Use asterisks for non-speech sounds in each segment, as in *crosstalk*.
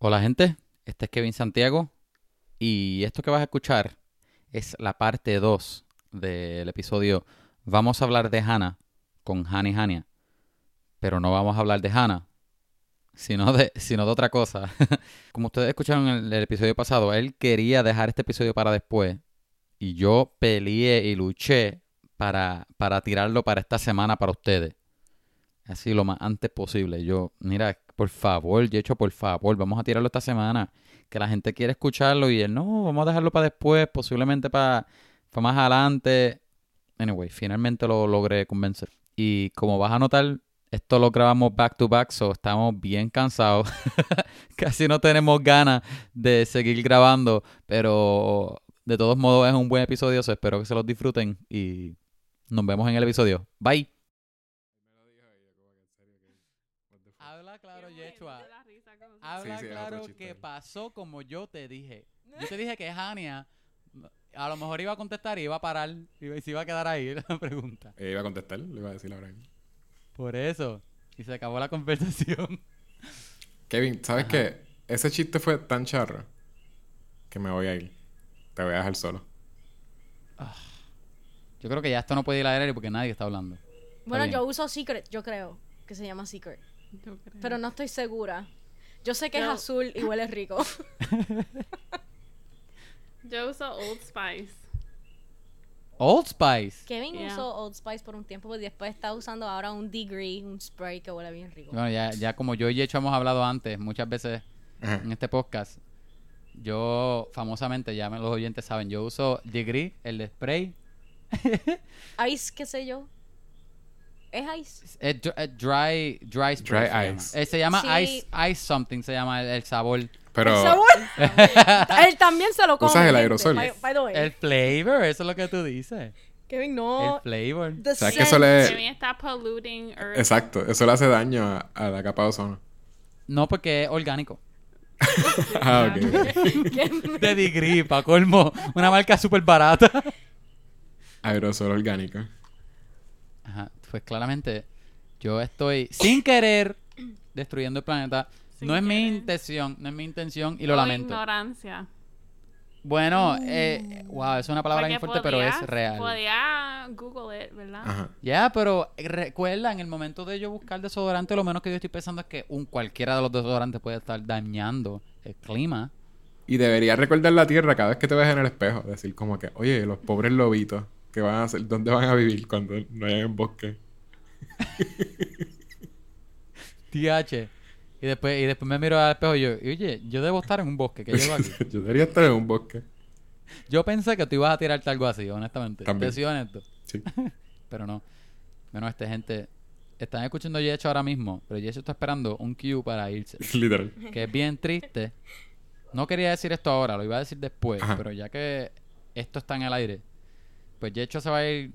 Hola gente, este es Kevin Santiago y esto que vas a escuchar es la parte 2 del episodio Vamos a hablar de Hannah con Hani Hania, pero no vamos a hablar de Hannah, sino de, sino de otra cosa. *laughs* Como ustedes escucharon en el, el episodio pasado, él quería dejar este episodio para después y yo peleé y luché para, para tirarlo para esta semana para ustedes. Así lo más antes posible. Yo, mira, por favor, Yecho, por favor, vamos a tirarlo esta semana. Que la gente quiere escucharlo y él, no, vamos a dejarlo para después, posiblemente para, más adelante. Anyway, finalmente lo logré convencer. Y como vas a notar, esto lo grabamos back to back, so estamos bien cansados. *laughs* Casi no tenemos ganas de seguir grabando, pero de todos modos es un buen episodio, so espero que se los disfruten y nos vemos en el episodio. Bye. Habla claro, Yechua. Habla Sí, sí, es claro que ahí. pasó como yo te dije. Yo *laughs* te dije que Hania a lo mejor iba a contestar y iba a parar y se iba a quedar ahí *laughs* la pregunta. Ella iba a contestar, le iba a decir ahora. Por eso. Y se acabó la conversación. *laughs* Kevin, ¿sabes Ajá. qué? Ese chiste fue tan charro que me voy a ir. Te voy a dejar solo. Yo creo que ya esto no puede ir al aire porque nadie está hablando. Bueno, yo uso Secret, yo creo que se llama Secret. Pero no estoy segura. Yo sé que Yo- es azul y huele rico. *laughs* Yo uso Old Spice. Old Spice. Kevin Yeah. usó Old Spice por un tiempo y después está usando ahora un Degree, un spray que huele bien rico. Bueno, ya, ya como yo y Yecho hemos hablado antes, muchas veces en este podcast, yo famosamente, ya los oyentes saben, yo uso Degree, el de spray. *laughs* Ice, qué sé yo. ¿Es Ice? Es dr- es dry, dry spray. Dry se llama. ice. Eh, se llama Sí. ice, ice something, se llama el, el sabor. Pero ¿El sabor? *laughs* Él también se lo come. ¿Usas el gente. aerosol? By, by the way. El flavor, eso es lo que tú dices. Kevin, no. El flavor. The ¿Sabes que eso le- Kevin está polluting Earth. exacto, eso le hace daño a, a la capa de ozono. No, porque es orgánico. *laughs* Ah, ok. *laughs* De Degree, pa' colmo. Una marca súper barata. Aerosol orgánico. Ajá, pues claramente yo estoy sin querer destruyendo el planeta. Sin no es mi intención, no es mi intención y lo O lamento. ignorancia. Bueno, eh, wow, es una palabra bien fuerte, pero es real. Podía Google it, ¿verdad? Ya, pero recuerda, en el momento de yo buscar desodorante, lo menos que yo estoy pensando es que un cualquiera de los desodorantes puede estar dañando el clima. Y deberías recordar la tierra cada vez que te ves en el espejo. Decir como que, oye, los pobres lobitos, ¿qué van a hacer? ¿Dónde van a vivir cuando no hayan bosque? TH. Y después, y después me miro al espejo y yo, oye, yo debo estar en un bosque que llevo aquí. *laughs* Yo debería estar en un bosque. Yo pensé que tú ibas a tirarte algo así, honestamente. También. Te soy honesto. Sí. *laughs* Pero no. Bueno, este gente. Están escuchando Yecho ahora mismo, pero Yecho está esperando un cue para irse. *laughs* Literal. Que es bien triste. No quería decir esto ahora, lo iba a decir después, Ajá. pero ya que esto está en el aire, pues Yecho se va a ir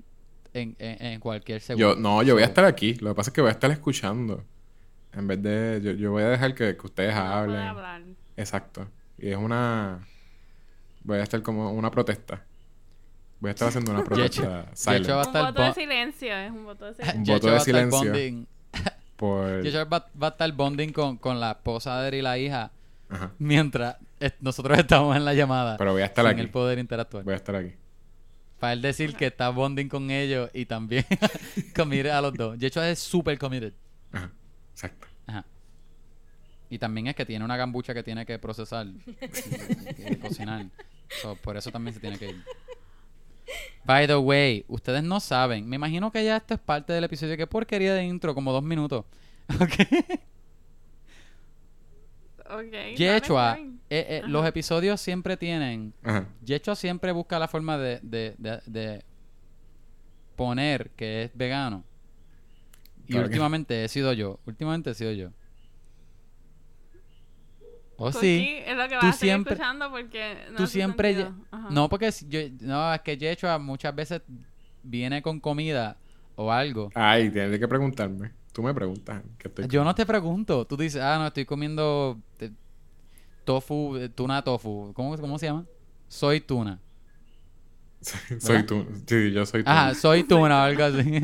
en, en, en cualquier segundo. Yo, no, yo voy a estar aquí. Lo que pasa es que voy a estar escuchando. En vez de. Yo, yo voy a dejar que, que ustedes No hablen. hablar. Exacto. Y es una. Voy a estar como una protesta. Voy a estar haciendo una *laughs* protesta silent. Yecho va a Un estar voto de silencio, es un voto de silencio. Un Yecho voto de silencio. *laughs* Por. *laughs* Yecho va, va a estar bonding con, con la esposa de él y la hija Ajá. mientras nosotros estamos en la llamada. Pero voy a estar sin aquí. el poder interactuar. Voy a estar aquí. Para él decir que está bonding con ellos y también *laughs* committed a los dos. Yecho es súper committed. Ajá. Exacto. Ajá. Y también es que tiene una gambucha que tiene que procesar *laughs* y, cocinar. So, por eso también se tiene que ir. By the way, ustedes no saben. Me imagino que ya esto es parte del episodio. Qué porquería de intro, como dos minutos. *laughs* Ok. Ok. Yechua, eh, eh, los episodios siempre tienen. Ajá. Yechua siempre busca la forma de, de, de, de poner que es vegano. Y Claro que- últimamente he sido yo. Últimamente he sido yo. Oh, Cookie sí. Es lo que Tú vas a siempre- escuchando porque no Tú siempre... No, porque yo... No, es que Yechua muchas veces viene con comida o algo. Ay, tienes que preguntarme. Tú me preguntas. Que estoy Yo no te pregunto. Tú dices, ah, no, estoy comiendo eh, tofu, eh, tuna tofu. ¿Cómo, ¿Cómo se llama? Soy tuna. *laughs* soy tú. Sí, yo soy tú. Ajá, soy *laughs* tuna o algo así.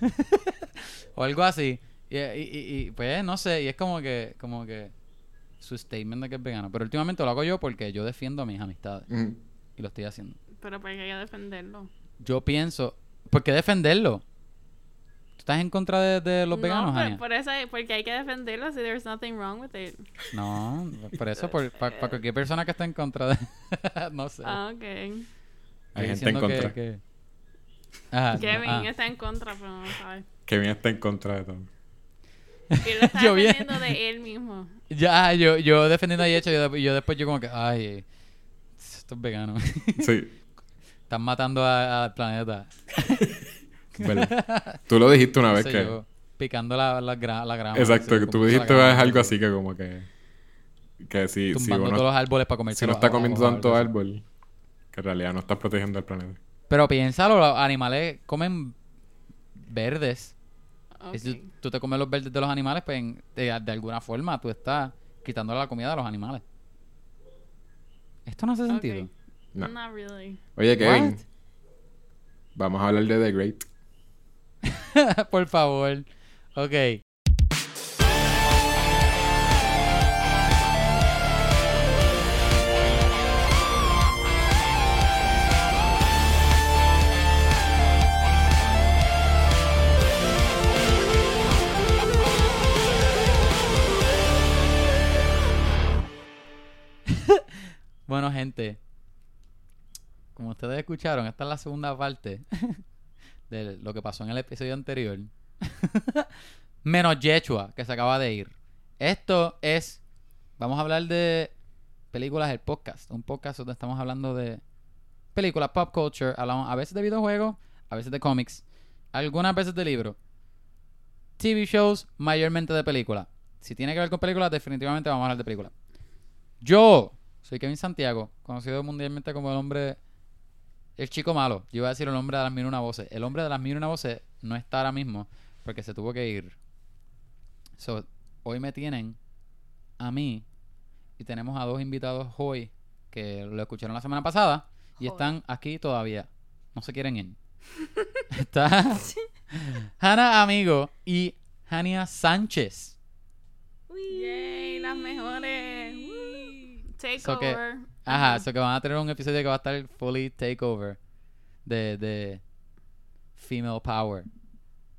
*laughs* o algo así. Y, y- y- pues no sé, y es como que, como que su statement de que es vegano. Pero últimamente lo hago yo porque yo defiendo a mis amistades. Mm. Y lo estoy haciendo. Pero para que hay que defenderlo. Yo pienso... ¿Por qué defenderlo? ¿Tú estás en contra de, de los veganos, no, por, por eso, porque hay que defenderlo si there's nothing wrong with it. No, por eso, por, para cualquier persona que esté en contra de... *laughs* no sé. Ah, ok. Hay Estoy gente en que- contra. que- Ajá, no, Kevin ah. está en contra, pero no sabe. Kevin está en contra de todo. Y él lo está *laughs* Yo vi- defendiendo de él mismo. Ya, yo, yo defendiendo a Yecho, yo, yo después yo como que, ay, esto es vegano. Sí, *laughs* Están matando al planeta. Tú lo dijiste una No vez que... yo, picando la, la, gra- la grama. Exacto, que tú dijiste grama, algo así que como que... Que si, si uno, todos los árboles para comerse si no está comiendo tanto árbol, que en realidad no estás protegiendo el planeta. Pero piénsalo, los animales comen verdes. Si tú te comes los verdes de los animales, pues en- de, de alguna forma tú estás quitándole la comida a los animales. Esto no hace sentido. Ok. No. Not really. Oye, Kevin, What? vamos a hablar de The Great. *laughs* Por favor. Ok. *laughs* bueno, gente. Como ustedes escucharon, esta es la segunda parte *laughs* de lo que pasó en el episodio anterior. *laughs* Menos Yechua, que se acaba de ir. Esto es. Vamos a hablar de películas, el podcast. Un podcast donde estamos hablando de películas, pop culture. Hablamos a veces de videojuegos, a veces de cómics, algunas veces de libros. TV shows, mayormente de películas. Si tiene que ver con películas, definitivamente vamos a hablar de películas. Yo soy Kevin Santiago, conocido mundialmente como el hombre el chico malo. Yo iba a decir el hombre de las mil una voces. El hombre de las mil una voces no está ahora mismo porque se tuvo que ir. So, hoy me tienen a mí y tenemos a dos invitados hoy que lo escucharon la semana pasada y Joder. están aquí todavía. No se quieren ir. *laughs* Está Hannah Amigo y Hania Sánchez. Yay, las mejores. Take So que-. Ajá, eso que van a tener un episodio que va a estar fully takeover de, de female power,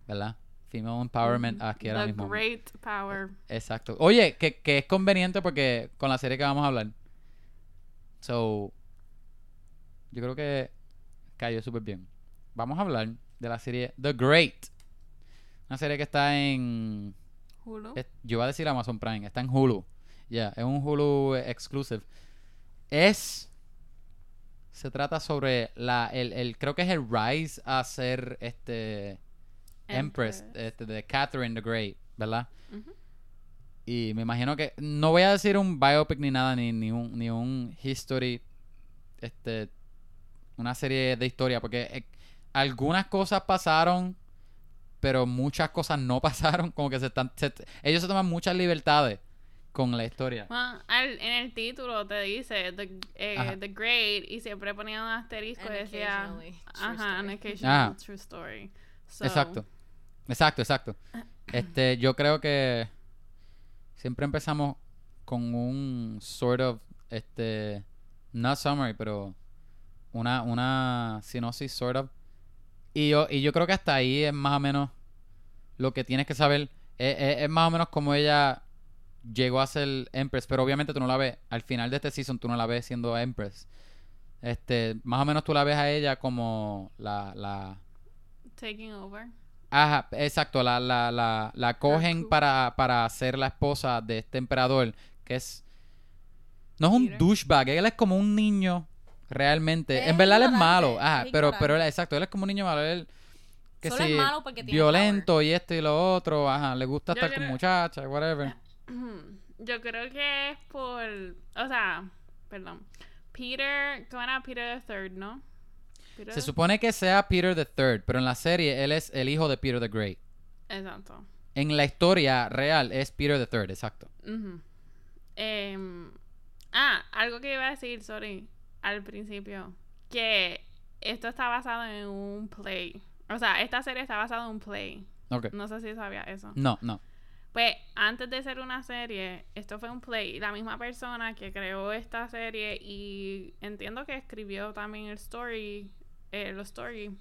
¿verdad? Female empowerment aquí ahora The mismo. great power. Exacto. Oye, que, que es conveniente porque con la serie que vamos a hablar. So, yo creo que cayó súper bien. Vamos a hablar de la serie The Great. Una serie que está en Hulu. es- yo iba a decir Amazon Prime, está en Hulu. Ya, es un Hulu exclusive. Es. Se trata sobre la. El, el- creo que es el rise a ser este. Empress, Empress. este, de Catherine the Great, ¿verdad? Y me imagino que. No voy a decir un biopic ni nada, ni, ni un, ni un history. Este. Una serie de historia, porque eh, algunas cosas pasaron pero muchas cosas no *laughs* pasaron, como que se están se- ellos se toman muchas libertades con la historia. Bueno, al- en el título te dice The, eh, the Great y siempre ponía un asterisco y decía ajá, an story. occasional Ajá. true story. So, Exacto. Exacto, exacto. *coughs* Este, yo creo que siempre empezamos con un sort of este no summary, pero una una sinopsis sort of y yo y yo creo que hasta ahí es más o menos lo que tienes que saber es, es- es más o menos como ella llegó a ser Empress, pero obviamente tú no la ves al final de este season tú no la ves siendo Empress. Este, más o menos tú la ves a ella como la la Taking over. Ajá, exacto, la, la, la, la cogen cool. para, para ser la esposa de este emperador, que es... No es un douchebag, él es como un niño, realmente. Es en verdad él es malo, ajá, es pero, pero él, exacto, él es como un niño malo, él... Que Solo es sí, malo porque tiene violento y esto y lo otro, ajá, le gusta Yo estar con muchachas, whatever. *laughs* Yo creo que es por, o sea, perdón. Peter, ¿cómo era Peter the Third, no? Peter Se supone que sea Peter the Third, pero en la serie él es el hijo de Peter the Great. Exacto. En la historia real es Peter the Third, exacto. Em, ah, algo que iba a decir, sorry, al principio, que esto está basado en un play. O sea, esta serie está basada en un play. Ok. No sé si sabía eso. No, no. Pues antes de ser una serie, esto fue un play. La misma persona que creó esta serie y entiendo que escribió también el story, eh, los story,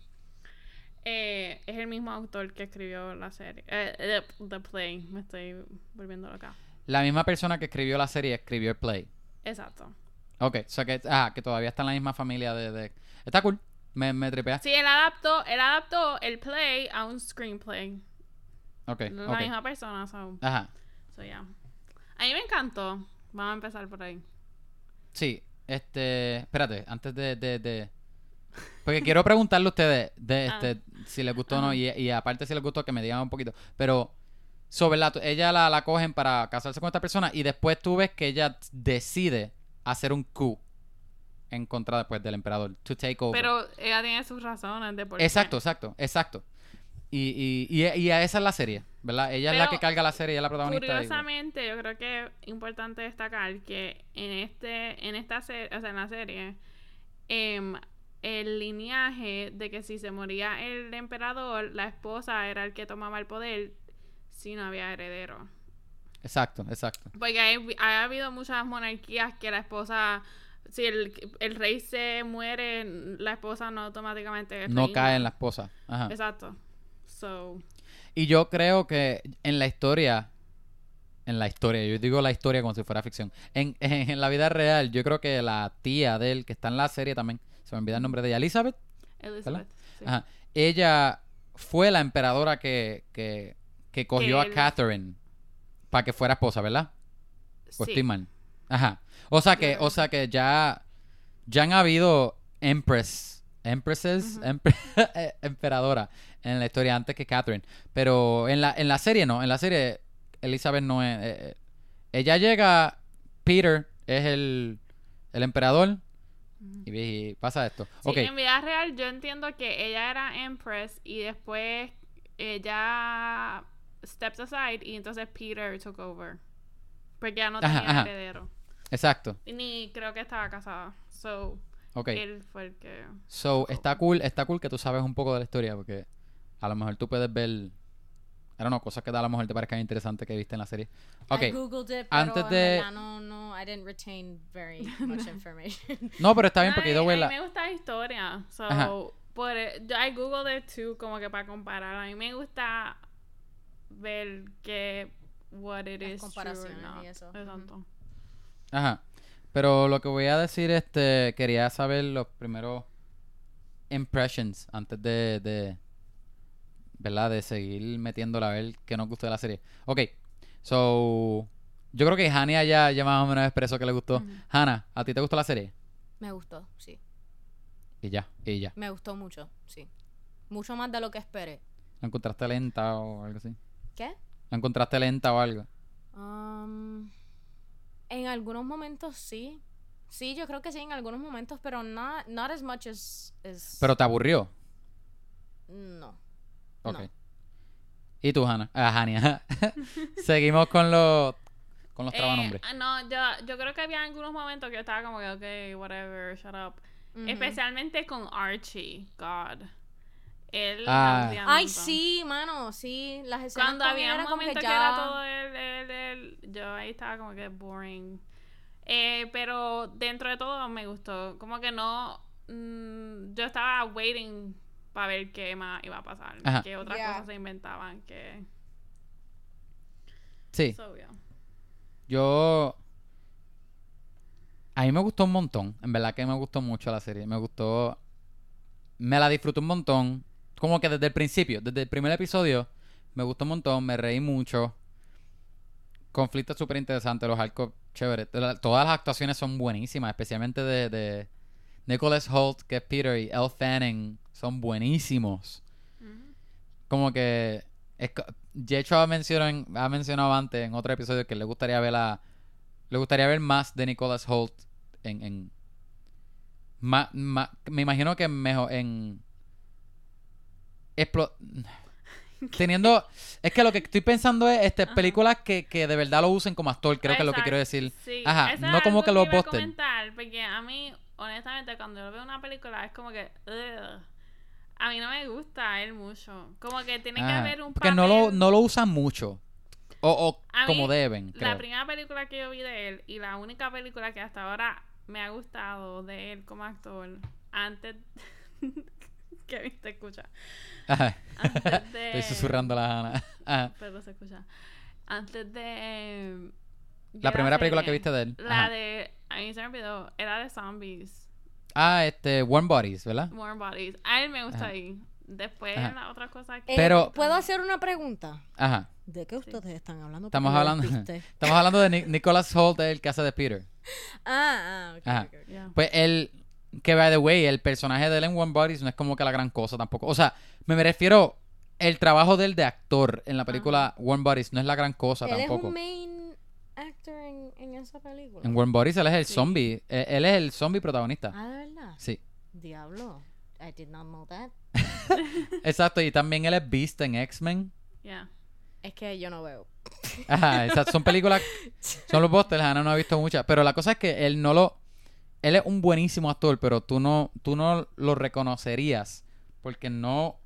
eh, es el mismo autor que escribió la serie, eh, the, the play. Me estoy volviendo loca. La misma persona que escribió la serie escribió el play. Exacto. Ok, o sea que, ah, que todavía está en la misma familia de... de- Está cool. Me, me tripea. Sí, él adaptó, él adaptó el play a un screenplay. La misma persona, so, Ajá. so yeah. A mí me encantó. Vamos a empezar por ahí. Sí, este... Espérate, antes de... de, de- Porque quiero preguntarle a ustedes de *laughs* Ah. este, si les gustó o no, y, y aparte si les gustó que me digan un poquito. Pero, sobre la... Ella la, la cogen para casarse con esta persona y después tú ves que ella decide hacer un coup en contra después del emperador. To take over. Pero ella tiene sus razones de por qué. Exacto, exacto, exacto. Y, y, y, y a esa es la serie, ¿verdad? Ella es la que carga la serie, ella es la protagonista. Curiosamente, yo creo que es importante destacar que en este, en esta serie, o sea, en la serie, em, el lineaje de que si se moría el emperador, la esposa era el que tomaba el poder si no había heredero. Exacto, exacto. Porque hay- ha habido muchas monarquías que la esposa, si el, el rey se muere, la esposa no automáticamente No reina. cae en la esposa. Ajá. Exacto. So, Y yo creo que en la historia, en la historia, yo digo la historia como si fuera ficción. En, en la vida real, yo creo que la tía de él, que está en la serie también, se me olvida el nombre de ella, Elizabeth, Elizabeth. sí. Ajá. ella fue la emperadora que, que, que cogió a Catherine para que fuera esposa, ¿verdad? ¿O Sí. Ajá. O sea que, o sea que ya, ya han habido empress, empresses, empre- *laughs* eh, emperadora en la historia antes que Catherine. Pero en la, en la serie no, en la serie Elizabeth no es... eh, eh, ella llega, Peter es el, el emperador y, y pasa esto. Sí, ok, en vida real yo entiendo que ella era Empress y después ella stepped aside y entonces Peter took over. Porque ya no Ajá, tenía ajá. heredero. exacto. Y Ni creo que estaba casada. So, Ok. él fue el que... So, está cool, está cool que tú sabes un poco de la historia porque a lo mejor tú puedes ver, I don't know, cosas que a lo mejor te parezcan interesantes que viste en la serie. Ok. I googled it, pero Antes en de- verdad no, no, I didn't retain very *laughs* much information. No, pero está bien porque yo a voy mí la... me gusta la historia. So, Ajá. por, yo I googled it too, como que para comparar. A mí me gusta ver que what it Las is true or comparaciones not. y eso. Exacto. Ajá. Pero lo que voy a decir, este, quería saber los primeros impressions antes de, de ¿verdad? De seguir metiéndola a ver qué nos gustó de la serie. Ok. So, yo creo que Hania ya, ya más o menos expresó que le gustó. Hannah, ¿a ti te gustó la serie? Me gustó, sí. Y ya, y ya. Me gustó mucho, sí. Mucho más de lo que esperé. ¿La encontraste lenta o algo así? ¿Qué? ¿La encontraste lenta o algo? Um, en algunos momentos sí. Sí, yo creo que sí, en algunos momentos, pero not, not as much as, as- Pero te aburrió. No. Ok. No. ¿Y tú, Hannah? Ah, Hania. *laughs* Seguimos con los con los Eh, trabanombres. ah, no, yo, yo creo que había algunos momentos que yo estaba como que, ok, whatever, shut up. Ujú. Especialmente con Archie, God. Él Ah. Ay, sí, mano, sí. Las escenas Cuando había un como momento que, ya... era todo él, él, él, yo ahí estaba como que boring. Eh, pero dentro de todo me gustó. Como que no. mm, yo estaba waiting para ver qué más iba a pasar. Ajá. Qué otras Yeah. cosas se inventaban. Que. Sí. So, yeah. Yo. A mí me gustó un montón. En verdad que me gustó mucho la serie. Me gustó. Me la disfruté un montón. Como que desde el principio, desde el primer episodio, me gustó un montón. Me reí mucho. Conflictos súper interesantes, los arcos chéveres. Todas las actuaciones son buenísimas, especialmente de, de Nicholas Holt, que es Peter, y Elle Fanning. Son buenísimos. Como que. Es, Jecho ha mencionado, ha mencionado antes en otro episodio que le gustaría ver la, le gustaría ver más de Nicholas Holt en, en ma- ma- me imagino que mejor en explo- *laughs* teniendo es que lo que estoy pensando es este Ajá. películas que, que de verdad lo usen como actor creo que es lo que quiero decir sí. Ajá, Eso no como que los Buster. Porque a mí, honestamente, cuando yo veo una película es como que. ugh. a mí no me gusta él mucho. Como que tiene que haber un porque no lo, no lo usan mucho O, o A como mí, deben, La primera película que yo vi de él y la única película que hasta ahora me ha gustado de él como actor, antes. *laughs* *laughs* que te escucha. Ajá. Antes *laughs* de. Estoy susurrando la Ana. *laughs* Ajá. Pero se escucha. Antes de. La primera película que viste de él. La Ajá. de. A mí se me olvidó. Era de zombies. Ah, este, Warm Bodies, ¿verdad? Warm Bodies. A él me gusta Ajá. ahí. Después, Ajá. las otras cosas que. Eh, Pero- ¿Puedo hacer una pregunta? Ajá. ¿De qué ustedes están hablando? Estamos hablando, estamos hablando de Ni- Nicholas Holt, el que hace de Peter. Ah, ah, ok. Yeah. Pues él, que by the way, el personaje de él en One Bodies no es como que la gran cosa tampoco. O sea, me, me refiero, el trabajo de él de actor en la película One Bodies no es la gran cosa Él es tampoco. un main actor en, en esa película. En One Bodies él es el Sí. zombie. Eh, Él es el zombie protagonista. Ah, ¿de verdad? Sí. Diablo. I did not know that. *laughs* Exacto. Y también él es Beast en X-Men. Yeah. Es que yo no veo. Ajá, exacto. Son películas, *laughs* son los pósters, Ana no ha visto muchas. Pero la cosa es que él no lo... Él es un buenísimo actor, pero tú no, tú no lo reconocerías porque no,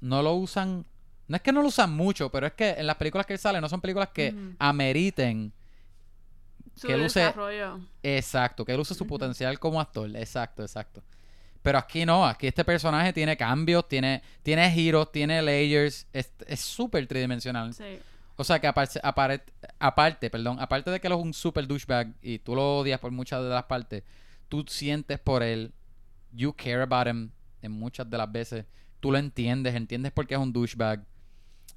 no lo usan... No es que no lo usan mucho, pero es que en las películas que él sale no son películas que ameriten... Su Que él use- desarrollo. Exacto, que él use su potencial como actor. Exacto, exacto. Pero aquí no, aquí este personaje tiene cambios, tiene, tiene giros, tiene layers, es es súper tridimensional. Sí. O sea que aparte, aparte, perdón, aparte de que él es un super douchebag y tú lo odias por muchas de las partes, tú sientes por él, you care about him en muchas de las veces, tú lo entiendes, entiendes por qué es un douchebag.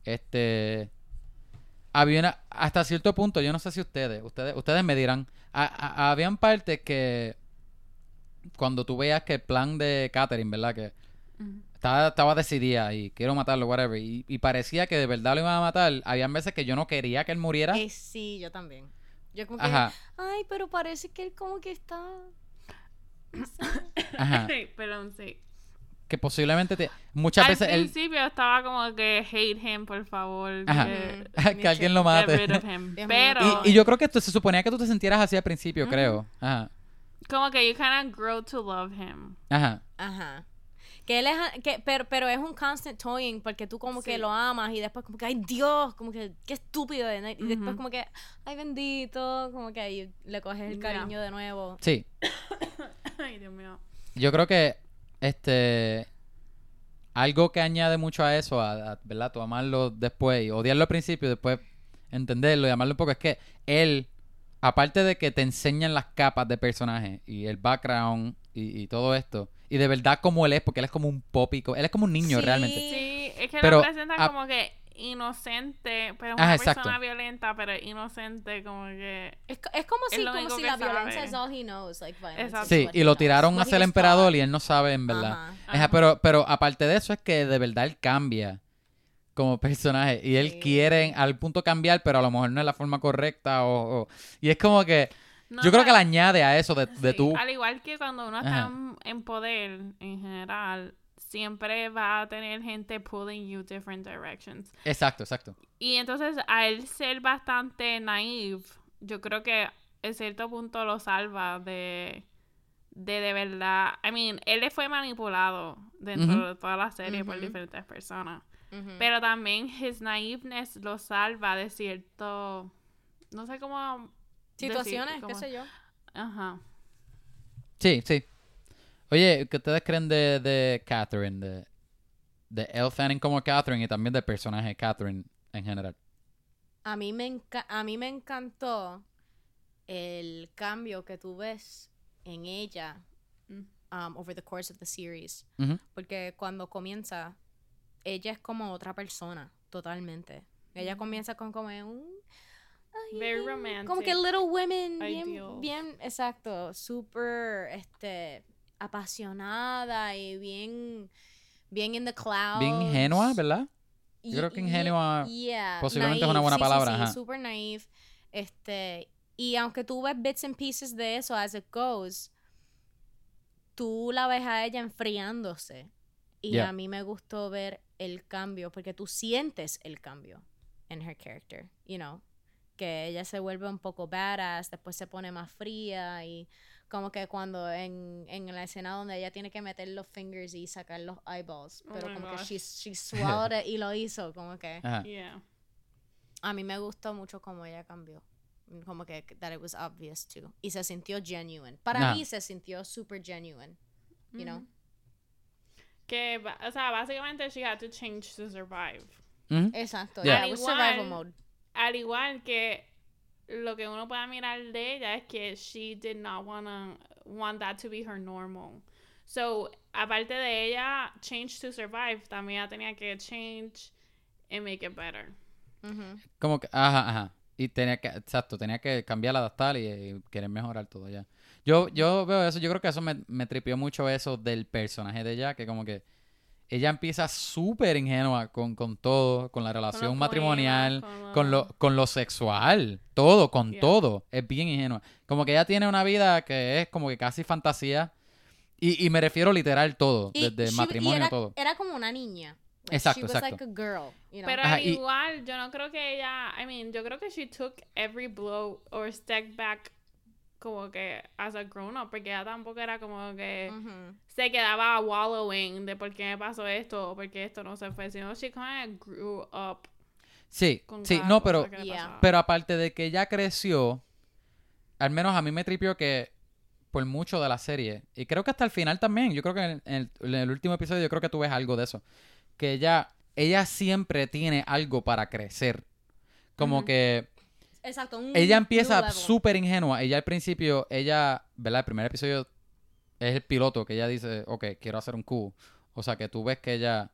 Este había una, hasta cierto punto, yo no sé si ustedes, ustedes, ustedes me dirán, a- a- habían partes que cuando tú veas que el plan de Catherine, ¿verdad? Que. Estaba, estaba decidida y quiero matarlo, whatever. Y, y parecía que de verdad lo iban a matar. Habían veces que yo no quería que él muriera. Eh, sí, yo también. Yo como que, Ajá, ay, pero parece que él como que está... *coughs* no sé. ajá. *laughs* Perdón, sí. Que posiblemente te- muchas Al veces él. principio estaba como que hate him, por favor. Ajá. Que, *laughs* que alguien lo mate. *laughs* Pero, Y, y yo creo que esto se suponía que tú te sintieras así al principio, creo. Ajá. como que you kind of grow to love him. Ajá. Ajá. Que él es, que, pero, pero es un constant toying porque tú como que lo amas y después como que, ay Dios, como que, qué estúpido. Y después como que, ay bendito, como que ahí le coges el cariño de nuevo. Sí. *coughs* Ay, Dios mío. Yo creo que este algo que añade mucho a eso, a, a, ¿verdad? Tú amarlo después y odiarlo al principio y después entenderlo y amarlo un poco, es que él, aparte de que te enseñan las capas de personaje y el background y, y todo esto, y de verdad como él es, porque él es como un popico, él es como un niño Sí. realmente. Sí, es que Pero, lo presentan como que inocente, pero es una persona violenta, pero inocente, como que... Es, es como Es si, lo como si la sabe. violencia es all he knows. Like, violence Sí, y lo knows, tiraron a ser was emperador y él no sabe en verdad. Ajá. Pero, pero aparte de eso es que de verdad él cambia como personaje y él Sí. quiere al punto cambiar, pero a lo mejor no es la forma correcta o, o- y es como que No, yo creo que le añade a eso de, de sí, tú. Al igual que cuando uno está en, en poder, en general, siempre va a tener gente pulling you different directions. Exacto, exacto. Y entonces, a él ser bastante naive, yo creo que en cierto punto lo salva de de de verdad. I mean, él le fue manipulado dentro de toda la serie por diferentes personas. Ujú. Pero también his naiveness lo salva de cierto. No sé cómo. Decir, Situaciones, qué sé yo. Ajá. Sí, sí. Oye, ¿qué ustedes creen de, de Catherine? De, de Elle Fanning como Catherine y también del personaje Catherine en general. A mí me enca- a mí me encantó el cambio que tú ves en ella Mm. um, over the course of the series. Porque cuando comienza, ella es como otra persona, totalmente. Ella comienza con como un... ay, Very bien- romantic. Como que Little Women, bien, bien, exacto, súper, este, apasionada y bien, bien in the clouds. Bien ingenua, ¿verdad? Y- Yo creo que y- ingenua yeah, posiblemente es una naive, buena sí, sí, palabra, Sí, ajá. super naive. Este, y aunque tú ves bits and pieces de eso as it goes, tú la ves a ella enfriándose. Y Yeah. a mí me gustó ver el cambio, porque tú sientes el cambio en her character, you know. Que ella se vuelve un poco badass, después se pone más fría y como que cuando en, en la escena donde ella tiene que meter los fingers y sacar los eyeballs, Oh pero como que she, she *laughs* swallowed it y lo hizo, como que... Yeah. A mí me gustó mucho cómo ella cambió. Como que that it was obvious too. Y se sintió genuine. Para Ah. mí se sintió super genuine. You know? Que, ba- o sea, básicamente she had to change to survive. Ujú. Exacto. Yeah. Yeah, it was survival mode. Al igual que lo que uno pueda mirar de ella es que she did not wanna want that to be her normal. So, aparte de ella change to survive, también ella tenía que change and make it better. Como que, ajá, ajá. Y tenía que, exacto, tenía que cambiar, adaptar y, y querer mejorar todo ya. Yo, yo veo eso, yo creo que eso me, me tripió mucho eso del personaje de ella, que como que ella empieza súper ingenua con, con todo, con la relación poemas, matrimonial, con con, lo- con lo sexual, todo, con Yeah. todo. Es bien ingenua. Como que ella tiene una vida que es como que casi fantasía. Y, y me refiero literal todo, Y desde she- y matrimonio, era, todo. Era como una niña. Like, Exacto, she was exacto. like a girl, you know? Pero Ajá, al y- igual, yo no creo que ella, I mean, yo creo que she took every blow or step back como que as a grown up, porque ella tampoco era como que Ujú. Se quedaba wallowing de por qué me pasó esto o por qué esto no se fue, sino she kind of grew up Sí, sí, no, pero Yeah. Pero aparte de que ella creció, al menos a mí me tripió que por mucho de la serie, y creo que hasta el final también, yo creo que en el, en el último episodio yo creo que tú ves algo de eso, que ella, ella siempre tiene algo para crecer. Como Ujú. que Exacto. un ella empieza súper ingenua, ella al principio, ella, ¿verdad? El primer episodio es el piloto que ella dice, ok, quiero hacer un cubo. O sea, que tú ves que ella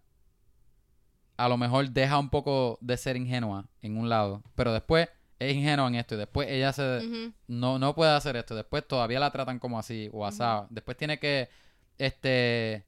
a lo mejor deja un poco de ser ingenua en un lado, pero después es ingenua en esto y después ella se no, no puede hacer esto, después todavía la tratan como así o asada, después tiene que este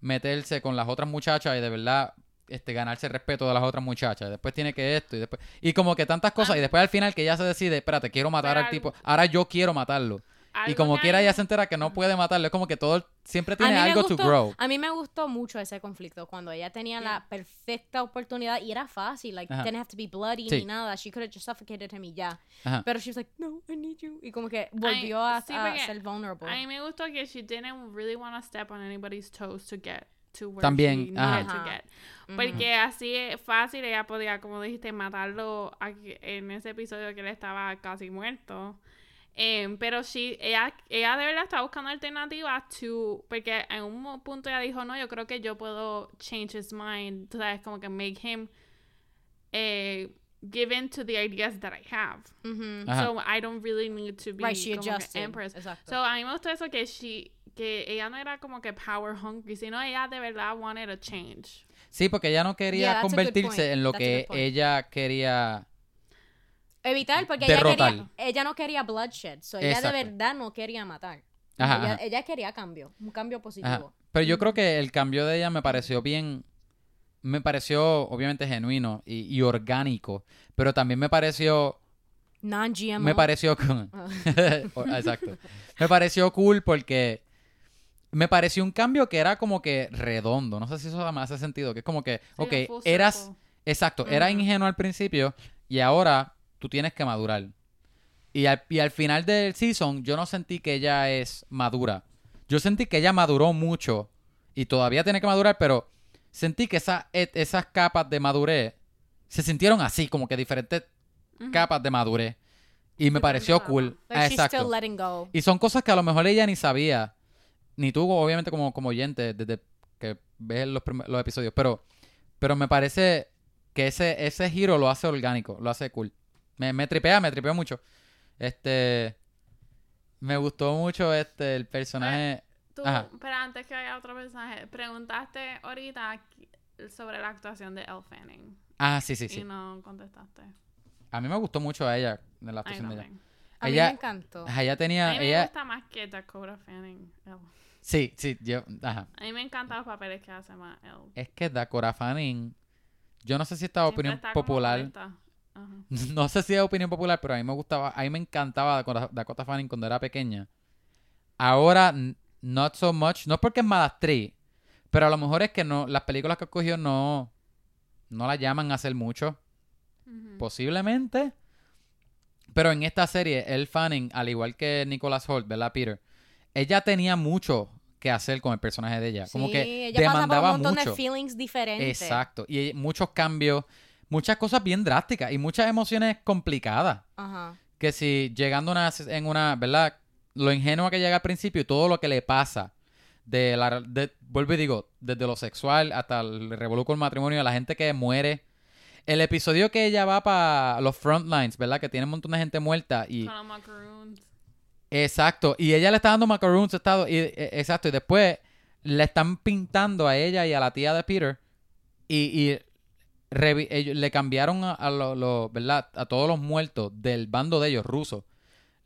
meterse con las otras muchachas y de verdad este ganarse el respeto de las otras muchachas, después tiene que esto y después y como que tantas cosas Ah. y después al final que ella se decide, espérate, quiero matar Pero al tipo, ahora yo quiero matarlo. Y como que quiera ella se entera que no puede matarlo, es como que todo siempre tiene algo to gustó- grow. A mí me gustó mucho ese conflicto cuando ella tenía la perfecta oportunidad y era fácil, like Ajá. didn't have to be bloody Sí. ni nada. She could have just suffocated him y ya. Ajá. Pero she was like, no, I need you. Y como que volvió a, sí, a ser vulnerable. A mí me gustó que she didn't really want to step on anybody's toes to get to where También, she ajá. needed to get. Porque así es fácil ella podía, como dijiste, matarlo aquí- en ese episodio que él estaba casi muerto. Em, pero sí, ella, ella de verdad está buscando alternativas to, porque en un punto ella dijo, no, yo creo que yo puedo change his mind, tú sabes, como que make him eh, give in to the ideas that I have. Ujú. Ajá. So I don't really need to be Right, she como que empress. Exacto. So a mí me gustó eso que she, que ella no era como que power hungry, sino ella de verdad wanted a change. Sí, porque ella no quería Yeah, convertirse en lo That's que ella quería Evitar, porque ella, quería, ella no quería bloodshed. So ella Exacto. de verdad no quería matar. Ajá, ella, ajá. ella quería cambio, un cambio positivo. Ajá. Pero yo creo que el cambio de ella me pareció bien. Me pareció obviamente genuino y, y orgánico. Pero también me pareció. Non-GMO. Me pareció. con- Ah. *laughs* O- Exacto. Me pareció cool porque. Me pareció un cambio que era como que redondo. No sé si eso me hace sentido. Que es como que. Ok, eras. Exacto, era ingenuo al principio y ahora tú tienes que madurar. Y al, y al final del season yo no sentí que ella es madura. Yo sentí que ella maduró mucho y todavía tiene que madurar, pero sentí que esa- esas capas de madurez se sintieron así, como que diferentes capas de madurez. Y me pareció cool. Like Ah, she's still Exacto. go. Y son cosas que a lo mejor ella ni sabía. Ni tú, obviamente, como, como oyente, desde que ves los, episodios. Pero, pero me parece que ese, ese giro lo hace orgánico, lo hace cool. Me, me tripea, me tripea mucho. Este. Me gustó mucho este el personaje. Tú, Ajá. pero antes que haya otro mensaje, preguntaste ahorita sobre la actuación de Elle Fanning Ah, sí, sí, y sí. no contestaste. A mí me gustó mucho a ella, de la actuación de ella. A mí Ella- me encantó. Ella A tenía. mí me Ella. gusta más que Dakota Fanning. Elle. Sí, sí, yo. Ajá. A mí me encantan los papeles que hace más Elle. Es que Dakota Fanning. Yo no sé si esta Siempre opinión está como popular. Ajá. *laughs* No sé si es opinión popular, pero a mí me gustaba, a mí me encantaba Dakota, Fanning cuando era pequeña. Ahora, not so much. No es porque es mala actriz, pero a lo mejor es que no, las películas que cogió no, no la llaman a hacer mucho. Posiblemente. Pero en esta serie, el Fanning, al igual que Nicholas Holt, ¿verdad, Peter? Ella tenía mucho que hacer con el personaje de ella. Como Sí, que ella pasaba por demandaba un montón mucho. de feelings diferentes. Exacto. Y muchos cambios. Muchas cosas bien drásticas y muchas emociones complicadas. Ajá. Que si llegando una, en una, ¿verdad? Lo ingenua que llega al principio y todo lo que le pasa. De la, de- vuelvo y digo, desde lo sexual hasta el revolú con el matrimonio, la gente que muere. El episodio que ella va para los frontlines, ¿verdad? Que tiene un montón de gente muerta y... Con los macaroons. Exacto. Y ella le está dando macaroons estado y eh, exacto. Y después le están pintando a ella y a la tía de Peter. Y, y ellos, le cambiaron a, a lo- lo- ¿verdad? A todos los muertos del bando de ellos, rusos.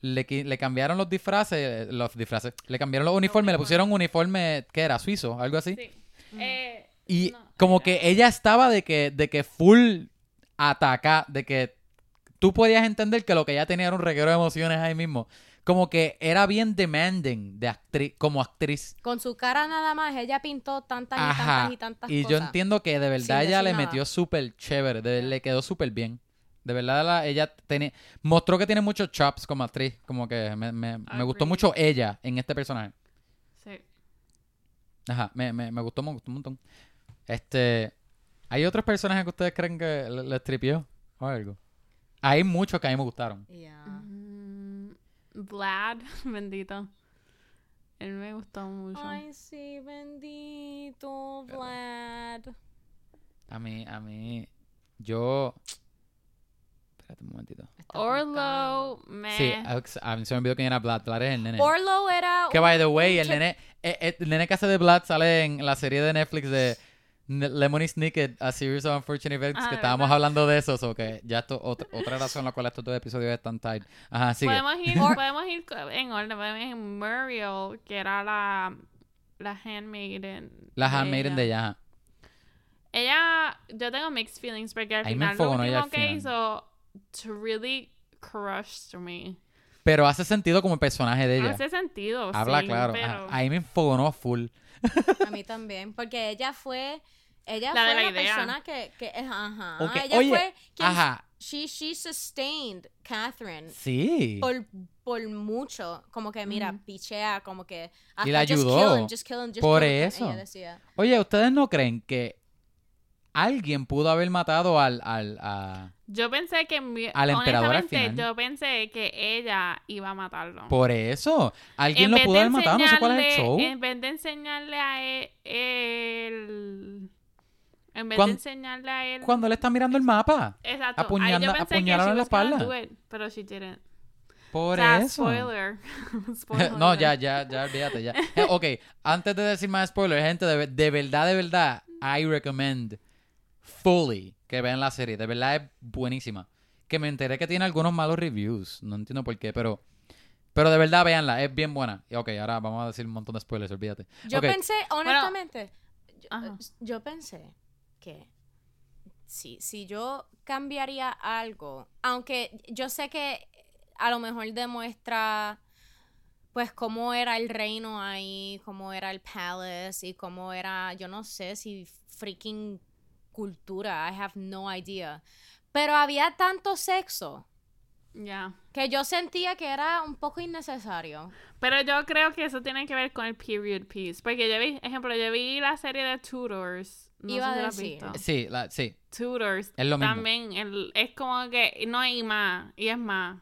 Le, cambiaron los disfraces, los disfraces, le cambiaron los uniformes, le pusieron un uniforme, ¿qué era? Suizo, algo así. Sí. Eh, Y no, como era- que ella estaba de que, de que full ataca, de que tú podías entender que lo que ella tenía era un reguero de emociones ahí mismo. Como que era bien demanding de actriz, como actriz. Con su cara nada más, ella pintó tantas y Ajá. tantas y tantas Y yo cosas. entiendo que de verdad ella le nada. metió súper chévere, de- le quedó súper bien. De verdad la- ella tenía, mostró que tiene muchos chops como actriz, como que me, me- me gustó mucho ella en este personaje. Sí. Ajá, me, me, me gustó, me gustó un montón. Este, ¿hay otros personajes que ustedes creen que le, les tripió o algo? Hay muchos que a mí me gustaron. Yeah. Mm, Vlad, *laughs* bendito. Él me gustó mucho. Ay, sí, bendito Vlad. A mí, a mí, yo... Espérate un momentito. Orlo, me. Sí, Alex, a mí se me olvidó quién era Vlad. Vlad es el nene. Orlo era. Que by the way, el nene, eh, eh, el nene que hace de Vlad sale en la serie de Netflix de Lemony Snicket, A Series of Unfortunate Events, Ah, que ¿de estábamos verdad? hablando de eso, o que ya esto, otra, otra razón la cual estos dos episodios están tight. Ajá, sigue. Podemos ir, podemos ir en orden. Podemos ir en Muriel, que era la, la handmaiden. La handmaiden de ella. ella. yo tengo mixed feelings porque al Ahí me final lo último que final. hizo to really crush to me. Pero hace sentido como el personaje de ella. Hace sentido, Habla sí, claro. pero. Ahí me enfogonó full. A mí también, porque ella fue. Ella La fue la persona que. que ajá. Ok, Ella oye, fue. quien- Ajá. She, she sustained Catherine. Sí. Por, por mucho, como que mira, pichea, como que Y la hasta just ayudó. kill him, just kill him, just Por kill him, eso. decía. Oye, ¿ustedes no creen que alguien pudo haber matado al... al a- yo pensé que mi- Al emperador al final. yo pensé que ella iba a matarlo. Por eso. Alguien En lo pudo haber matado. No sé cuál es el show. En vez de enseñarle a él, él- en vez de enseñarle a él Cuando él está mirando el mapa. Exacto. apuñala- Ahí yo pensé que apuñalaron la espalda. it, pero she didn't. Por o sea, eso. spoiler. *laughs* Spoiler no, ya, ya, ya, olvídate, ya. Eh, ok, antes de decir más spoilers, gente, de, de verdad, de verdad, I recommend fully que vean la serie. De verdad es buenísima. Que me enteré que tiene algunos malos reviews. No entiendo por qué, pero... Pero de verdad, véanla. Es bien buena. Y ok, ahora vamos a decir un montón de spoilers, olvídate. Yo pensé, honestamente, yo pensé que si, si yo cambiaría algo, aunque yo sé que a lo mejor demuestra pues cómo era el reino ahí, cómo era el palace y cómo era, yo no sé si freaking cultura, I have no idea. Pero había tanto sexo Ya. que yo sentía que era un poco innecesario. Pero yo creo que eso tiene que ver con el period piece. Porque yo vi, ejemplo, yo vi la serie de Tudors. No Iba a la decir. visto. Sí, la, sí. Tutors. Es lo mismo. También el- es como que no hay más. Y es más.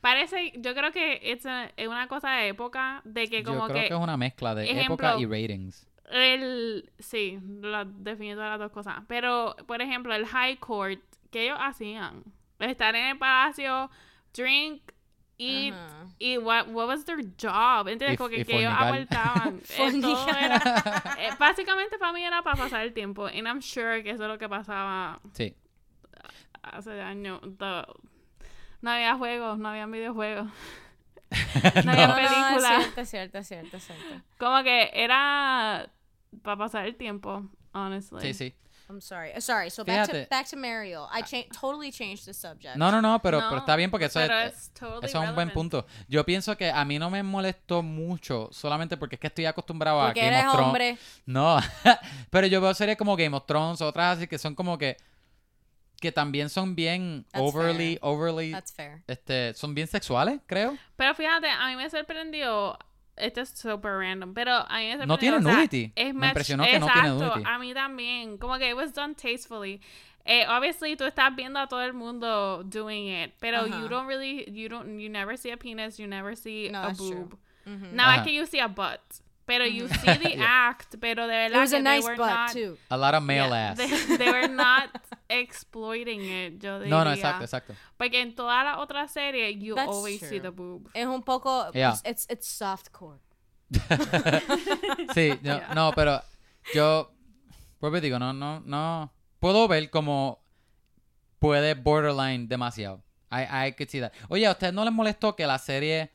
Parece, yo creo que es una cosa de época de que Yo como creo que, que, es una mezcla de ejemplo, época y ratings. el sí, lo definido todas las dos cosas. Pero, por ejemplo, el high court, que ellos hacían? Estar en el palacio, drink, Ajá. y what, what was their job, ¿entiendes? Y- Como que, y que ellos abortaban. *laughs* Eh, *laughs* eh, básicamente para mí era para pasar el tiempo. And I'm sure que eso es lo que pasaba Sí. hace años. No había juegos, no había videojuegos. *laughs* No había No, no, es películas. cierto, es cierto, es cierto, es cierto. Como que era para pasar el tiempo, honestly. Sí, sí. I'm sorry. Uh, Sorry. So back Fíjate. to back to Mariel. I cha- totally changed the subject. No, no, no, pero, No, pero está bien porque eso, pero es, es totally eso es un buen relevant. punto. Yo pienso que a mí no me molestó mucho solamente porque es que estoy acostumbrado a Porque Game eres of Thrones. hombre. No, *laughs* pero yo veo series como Game of Thrones, otras así que son como que que también son bien That's overly, fair. overly, That's fair. este, son bien sexuales, creo. Pero fíjate, a mí me sorprendió. Esto es super random, pero a mí me. No tiene o sea, nudity. Es Me impresionó que no tiene nudity. A mí también. Como que it was done tastefully. eh, obviously tú estás viendo a todo el mundo doing it, pero you don't really, you don't, you never see a penis, you never see No, a boob. Ajá. más que you see a butt. Pero you see the *laughs* act, pero de It verdad was que a they nice were butt not, too. A lot of male yeah, ass. They, they were not *laughs* exploiting it, yo diría. no, no, exacto, exacto. Porque en todas las otras series, you That's always see the boob. Es un poco. Yeah. It's it's softcore. *laughs* Sí, no, no, pero yo, pues digo, no, no, no, puedo ver como puede borderline demasiado. I, I could see that. Oye, ¿a ustedes no les molestó que la serie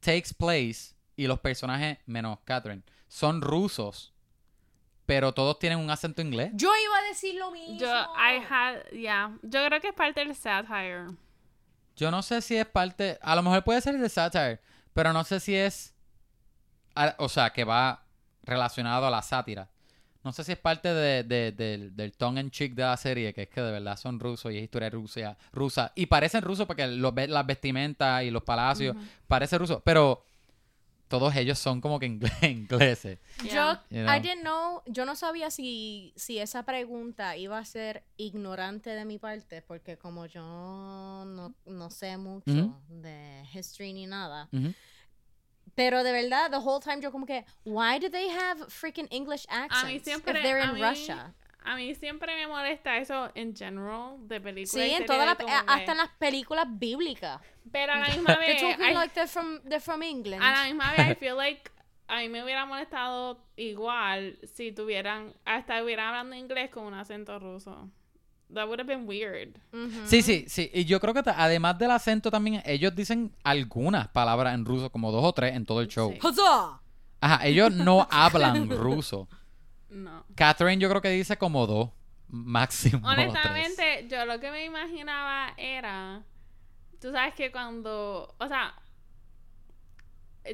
takes place y los personajes, menos Catherine, son rusos, pero todos tienen un acento inglés? Yo iba a decir lo mismo. Yo, I had, yeah. Yo creo que es parte del satire. Yo no sé si es parte, a lo mejor puede ser de satire, pero no sé si es, a- o sea, que va relacionado a la sátira. No sé si es parte de, de- del, del tongue en cheek de la serie, que es que de verdad son rusos y es historia rusa, rusa. Y parecen rusos porque los, las vestimentas y los palacios parecen rusos, pero todos ellos son como que ingle- *laughs* ingleses. Yeah. Yo, You know. I didn't know, yo no sabía si, si esa pregunta iba a ser ignorante de mi parte, porque como yo no, no sé mucho Ujú. de history ni nada, Ujú. pero de verdad, the whole time yo como que, why do they have freaking English A accents mí if siempre, they're a in mí- Russia? A mí siempre me molesta eso en general de películas. Sí, en todas las, hasta en las películas bíblicas. Pero a la *laughs* misma They're vez, talking I- like they're from, they're from England. a la misma vez, I *laughs* feel like a mí me hubiera molestado igual si tuvieran, hasta hubieran hablando inglés con un acento ruso. That would have been weird. Sí, sí, sí. Y yo creo que además del acento también, ellos dicen algunas palabras en ruso, como dos o tres en todo el show. Sí. Ajá, ellos no *laughs* hablan ruso. No. Catherine yo creo que dice como dos, máximo tres. Honestamente, yo lo que me imaginaba era, tú sabes que cuando, o sea,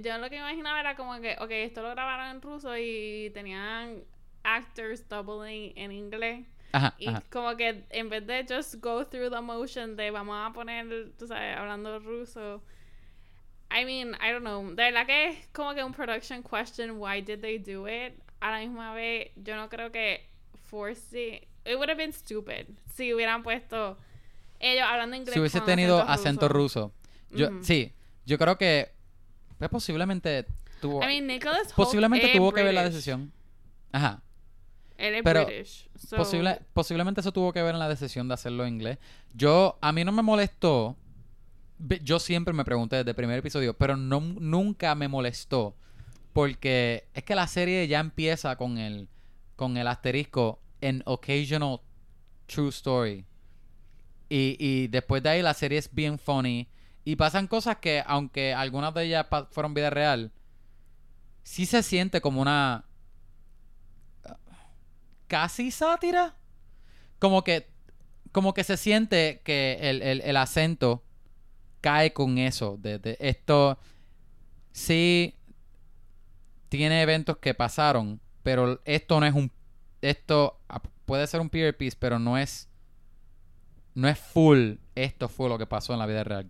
yo lo que me imaginaba era como que, ok, esto lo grabaron en ruso y tenían actors doubling en inglés. Ajá, Y ajá. como que en vez de just go through the motion de vamos a poner, tú sabes, hablando ruso. I mean, I don't know. De verdad que es como que un production question. Why did they do it? A la misma vez, yo no creo que force it. would have been stupid si hubieran puesto ellos hablando inglés. Si hubiese tenido acento ruso. Yo, Ujú. Sí, yo creo que pues, posiblemente tuvo... I mean, Nicholas posiblemente tuvo que ver la decisión. Ajá. Él es Pero British. so- Posible, posiblemente eso tuvo que ver en la decisión de hacerlo en inglés. Yo, a mí no me molestó. Yo siempre me pregunté desde el primer episodio, pero no, nunca me molestó. Porque es que la serie ya empieza con el, con el asterisco en occasional true story. Y, y después de ahí la serie es bien funny. Y pasan cosas que, aunque algunas de ellas fueron vida real, sí se siente como una casi sátira. Como que, como que se siente que el, el- el acento cae con eso. De, de esto sí tiene eventos que pasaron, pero esto no es un, esto puede ser un period piece, pero no es, no es full. Esto fue lo que pasó en la vida real.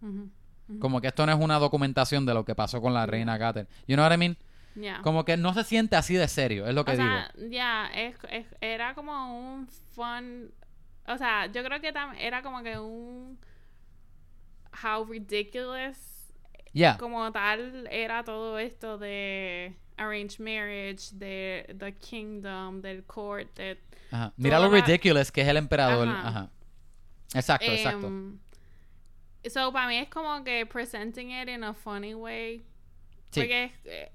Ujú. Como que esto no es una documentación de lo que pasó con la reina Catherine. You know what I mean? Yeah. Como que no se siente así de serio, es lo que o digo. ya, es, es- era como un fun. O sea, yo creo que era como que un. How ridiculous. Yeah. Como tal, era todo esto de arranged marriage, de the kingdom, del court. De, Ajá. Mira lo la- ridiculous que es el emperador. Ajá. Ajá. Exacto, exacto. Em, So, para mí es como que presenting it in a funny way. Sí. Porque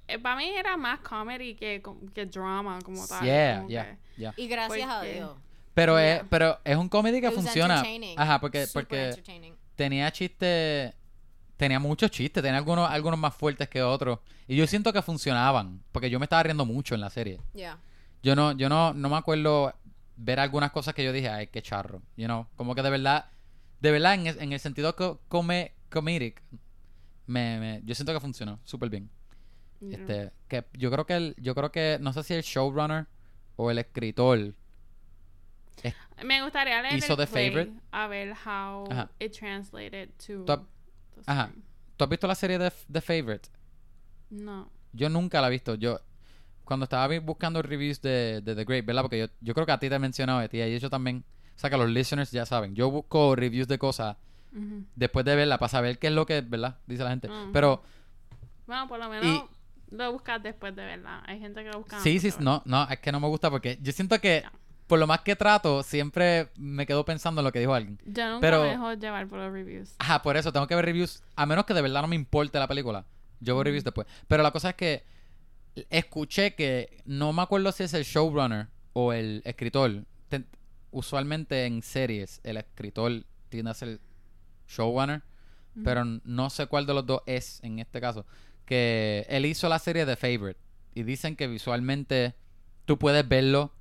eh, para mí era más comedy que, que drama como tal. Yeah, como yeah, que- yeah. Y gracias a Dios. Pero, Yeah. es, pero es un comedy que It funciona. Ajá, porque, porque tenía chistes. Tenía muchos chistes, tenía algunos, algunos más fuertes que otros. Y yo siento que funcionaban. Porque yo me estaba riendo mucho en la serie. Yeah. Yo no, yo no, no me acuerdo ver algunas cosas que yo dije, ay, qué charro. You know, como que de verdad, de verdad, en, el sentido co- come, comedic, me, me- yo siento que funcionó súper bien. Yeah. Este, que yo creo que el, yo creo que, no sé si el showrunner o el escritor. Me gustaría leer hizo el The play a ver how Ajá. it translated to Ajá. ¿Tú has visto la serie de The Favorite? No. Yo nunca la he visto. Yo, cuando estaba buscando reviews de, de The Great, ¿verdad? Porque yo, yo creo que a ti te he mencionado, a ti y yo también. O sea que los listeners ya saben. Yo busco reviews de cosas después de verla para saber qué es lo que, ¿verdad? Dice la gente. Ujú. Pero Bueno, por lo menos lo buscas después de verdad. Hay gente que lo busca sí, antes sí, verla. no, no, es que no me gusta porque yo siento que. Por lo más que trato, siempre me quedo pensando en lo que dijo alguien. Yo nunca Pero- me dejo llevar por los reviews. Ajá, por eso tengo que ver reviews, a menos que de verdad no me importe la película. Yo veo reviews después. Pero la cosa es que escuché que no me acuerdo si es el showrunner o el escritor. Te- usualmente en series el escritor tiende a ser showrunner, pero no sé cuál de los dos es en este caso. Que él hizo la serie The Favorite y dicen que visualmente tú puedes verlo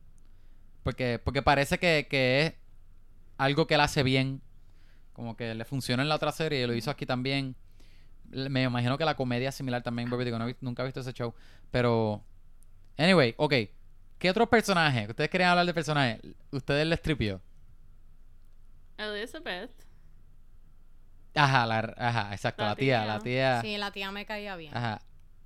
porque, porque parece que, que es algo que él hace bien. Como que le funciona en la otra serie y lo hizo aquí también. Me imagino que la comedia es similar también, porque digo, no nunca he visto ese show. Pero, anyway, ok. ¿Qué otros personajes? Ustedes querían hablar de personajes. Ustedes les tripió. Elizabeth. Ajá, la, ajá, exacto, La la tía, tía. la tía. Sí, la tía me caía bien. Ajá.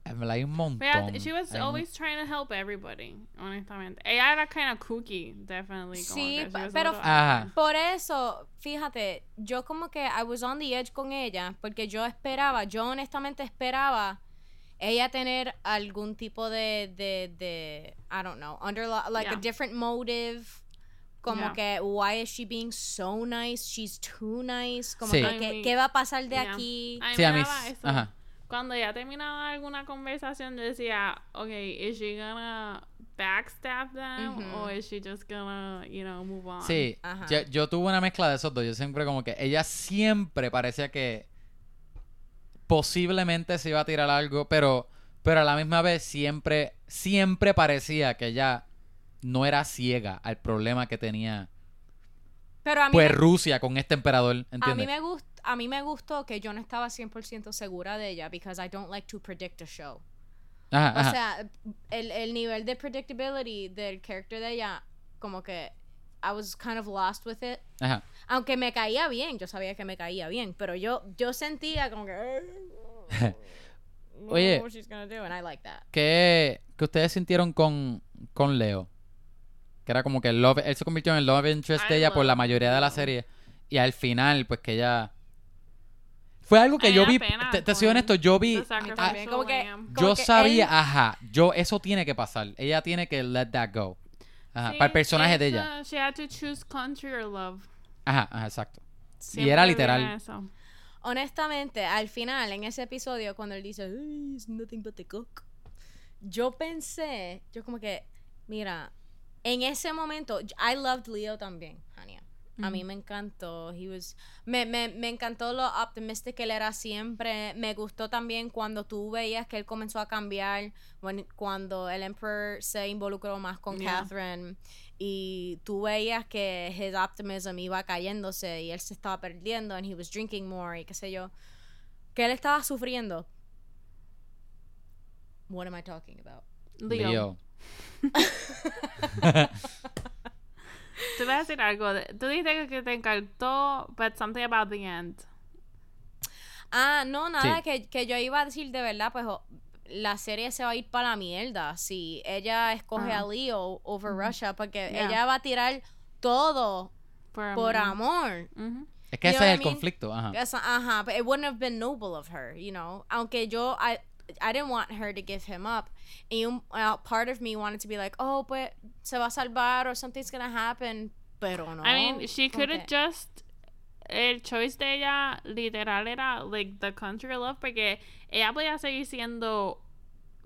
En verdad, Hay un montón. But she was Hay un- always trying to help everybody, honestamente. Ella era kind of kooky, definitely. Sí, a pero- Ajá. Por eso, fíjate, yo como que I was on the edge con ella, porque yo esperaba, yo honestamente esperaba ella tener algún tipo de, de, de I don't know, under like a Yeah. different motive. Como Yeah. que, why is she being so nice? She's too nice. Como Sí. que, I ¿qué, mean, qué va a pasar de Yeah. aquí? A Sí, me a mí. eso. Ajá. Cuando ya terminaba alguna conversación, yo decía, okay, is she gonna backstab them Ujú. or is she just gonna, you know, move on? Sí, Ajá. yo, yo tuve una mezcla de esos dos. Yo siempre como que ella siempre parecía que posiblemente se iba a tirar algo, pero, pero a la misma vez siempre, siempre parecía que ella no era ciega al problema que tenía Pero a mí, pues me- Rusia con este emperador, a mí ¿entiendes? me gust, a mí me gustó que yo no estaba 100% segura de ella, because I don't like to predict a show. Ajá, O ajá. sea, el, el nivel de predictability del character de ella, como que I was kind of lost with it. ajá. Aunque me caía bien, yo sabía que me caía bien, pero yo, yo sentía como que... *laughs* Oye. know what she's gonna do, and I like that. ¿Qué, qué ustedes sintieron con, con Leo? Que era como que el love, él se convirtió en el love interest I de ella por la mayoría de la serie. Y al final, pues que ella... Fue algo que A mí yo vi, pena te, te soy honesto, yo vi... A como que- como Yo que sabía, él- ajá, yo, eso tiene que pasar. Ella tiene que let that go. Ajá, Sí, para el personaje de ella. uh, she had to choose country or love. Ajá, ajá, exacto. Siempre era viene literal. Honestamente, al final, en ese episodio, cuando él dice, "Ay, it's nothing but the cook, yo pensé, yo como que, mira, en ese momento, I loved Leo también, Ania. A mí me encantó. He was, me, me, me encantó lo optimistic que él era siempre. Me gustó también cuando tú veías que él comenzó a cambiar. when- cuando el Emperor se involucró más con Yeah. Catherine. Y tú veías que his optimism iba cayéndose y él se estaba perdiendo. And he was drinking more y qué sé yo. Que él estaba sufriendo. What am I talking about? Leo. Leo. Te voy a decir algo. Tú dijiste que te encantó, but something about the end. Ah, no, nada, Sí. que, que yo iba a decir de verdad, pues la serie se va a ir para la mierda si ella escoge Ah. a Leo over Russia, porque Yeah. ella va a tirar todo Por por amor. amor. Es que You ese es el I mean? conflicto, ajá. Esa- Ajá, but it wouldn't have been noble of her, you know. Aunque yo, I, I didn't want her to give him up. And uh, part of me wanted to be like, oh, but se va a salvar or something's gonna happen, pero no. I mean, she could have que- just. El choice de ella literal era like the country love porque ella podía seguir siendo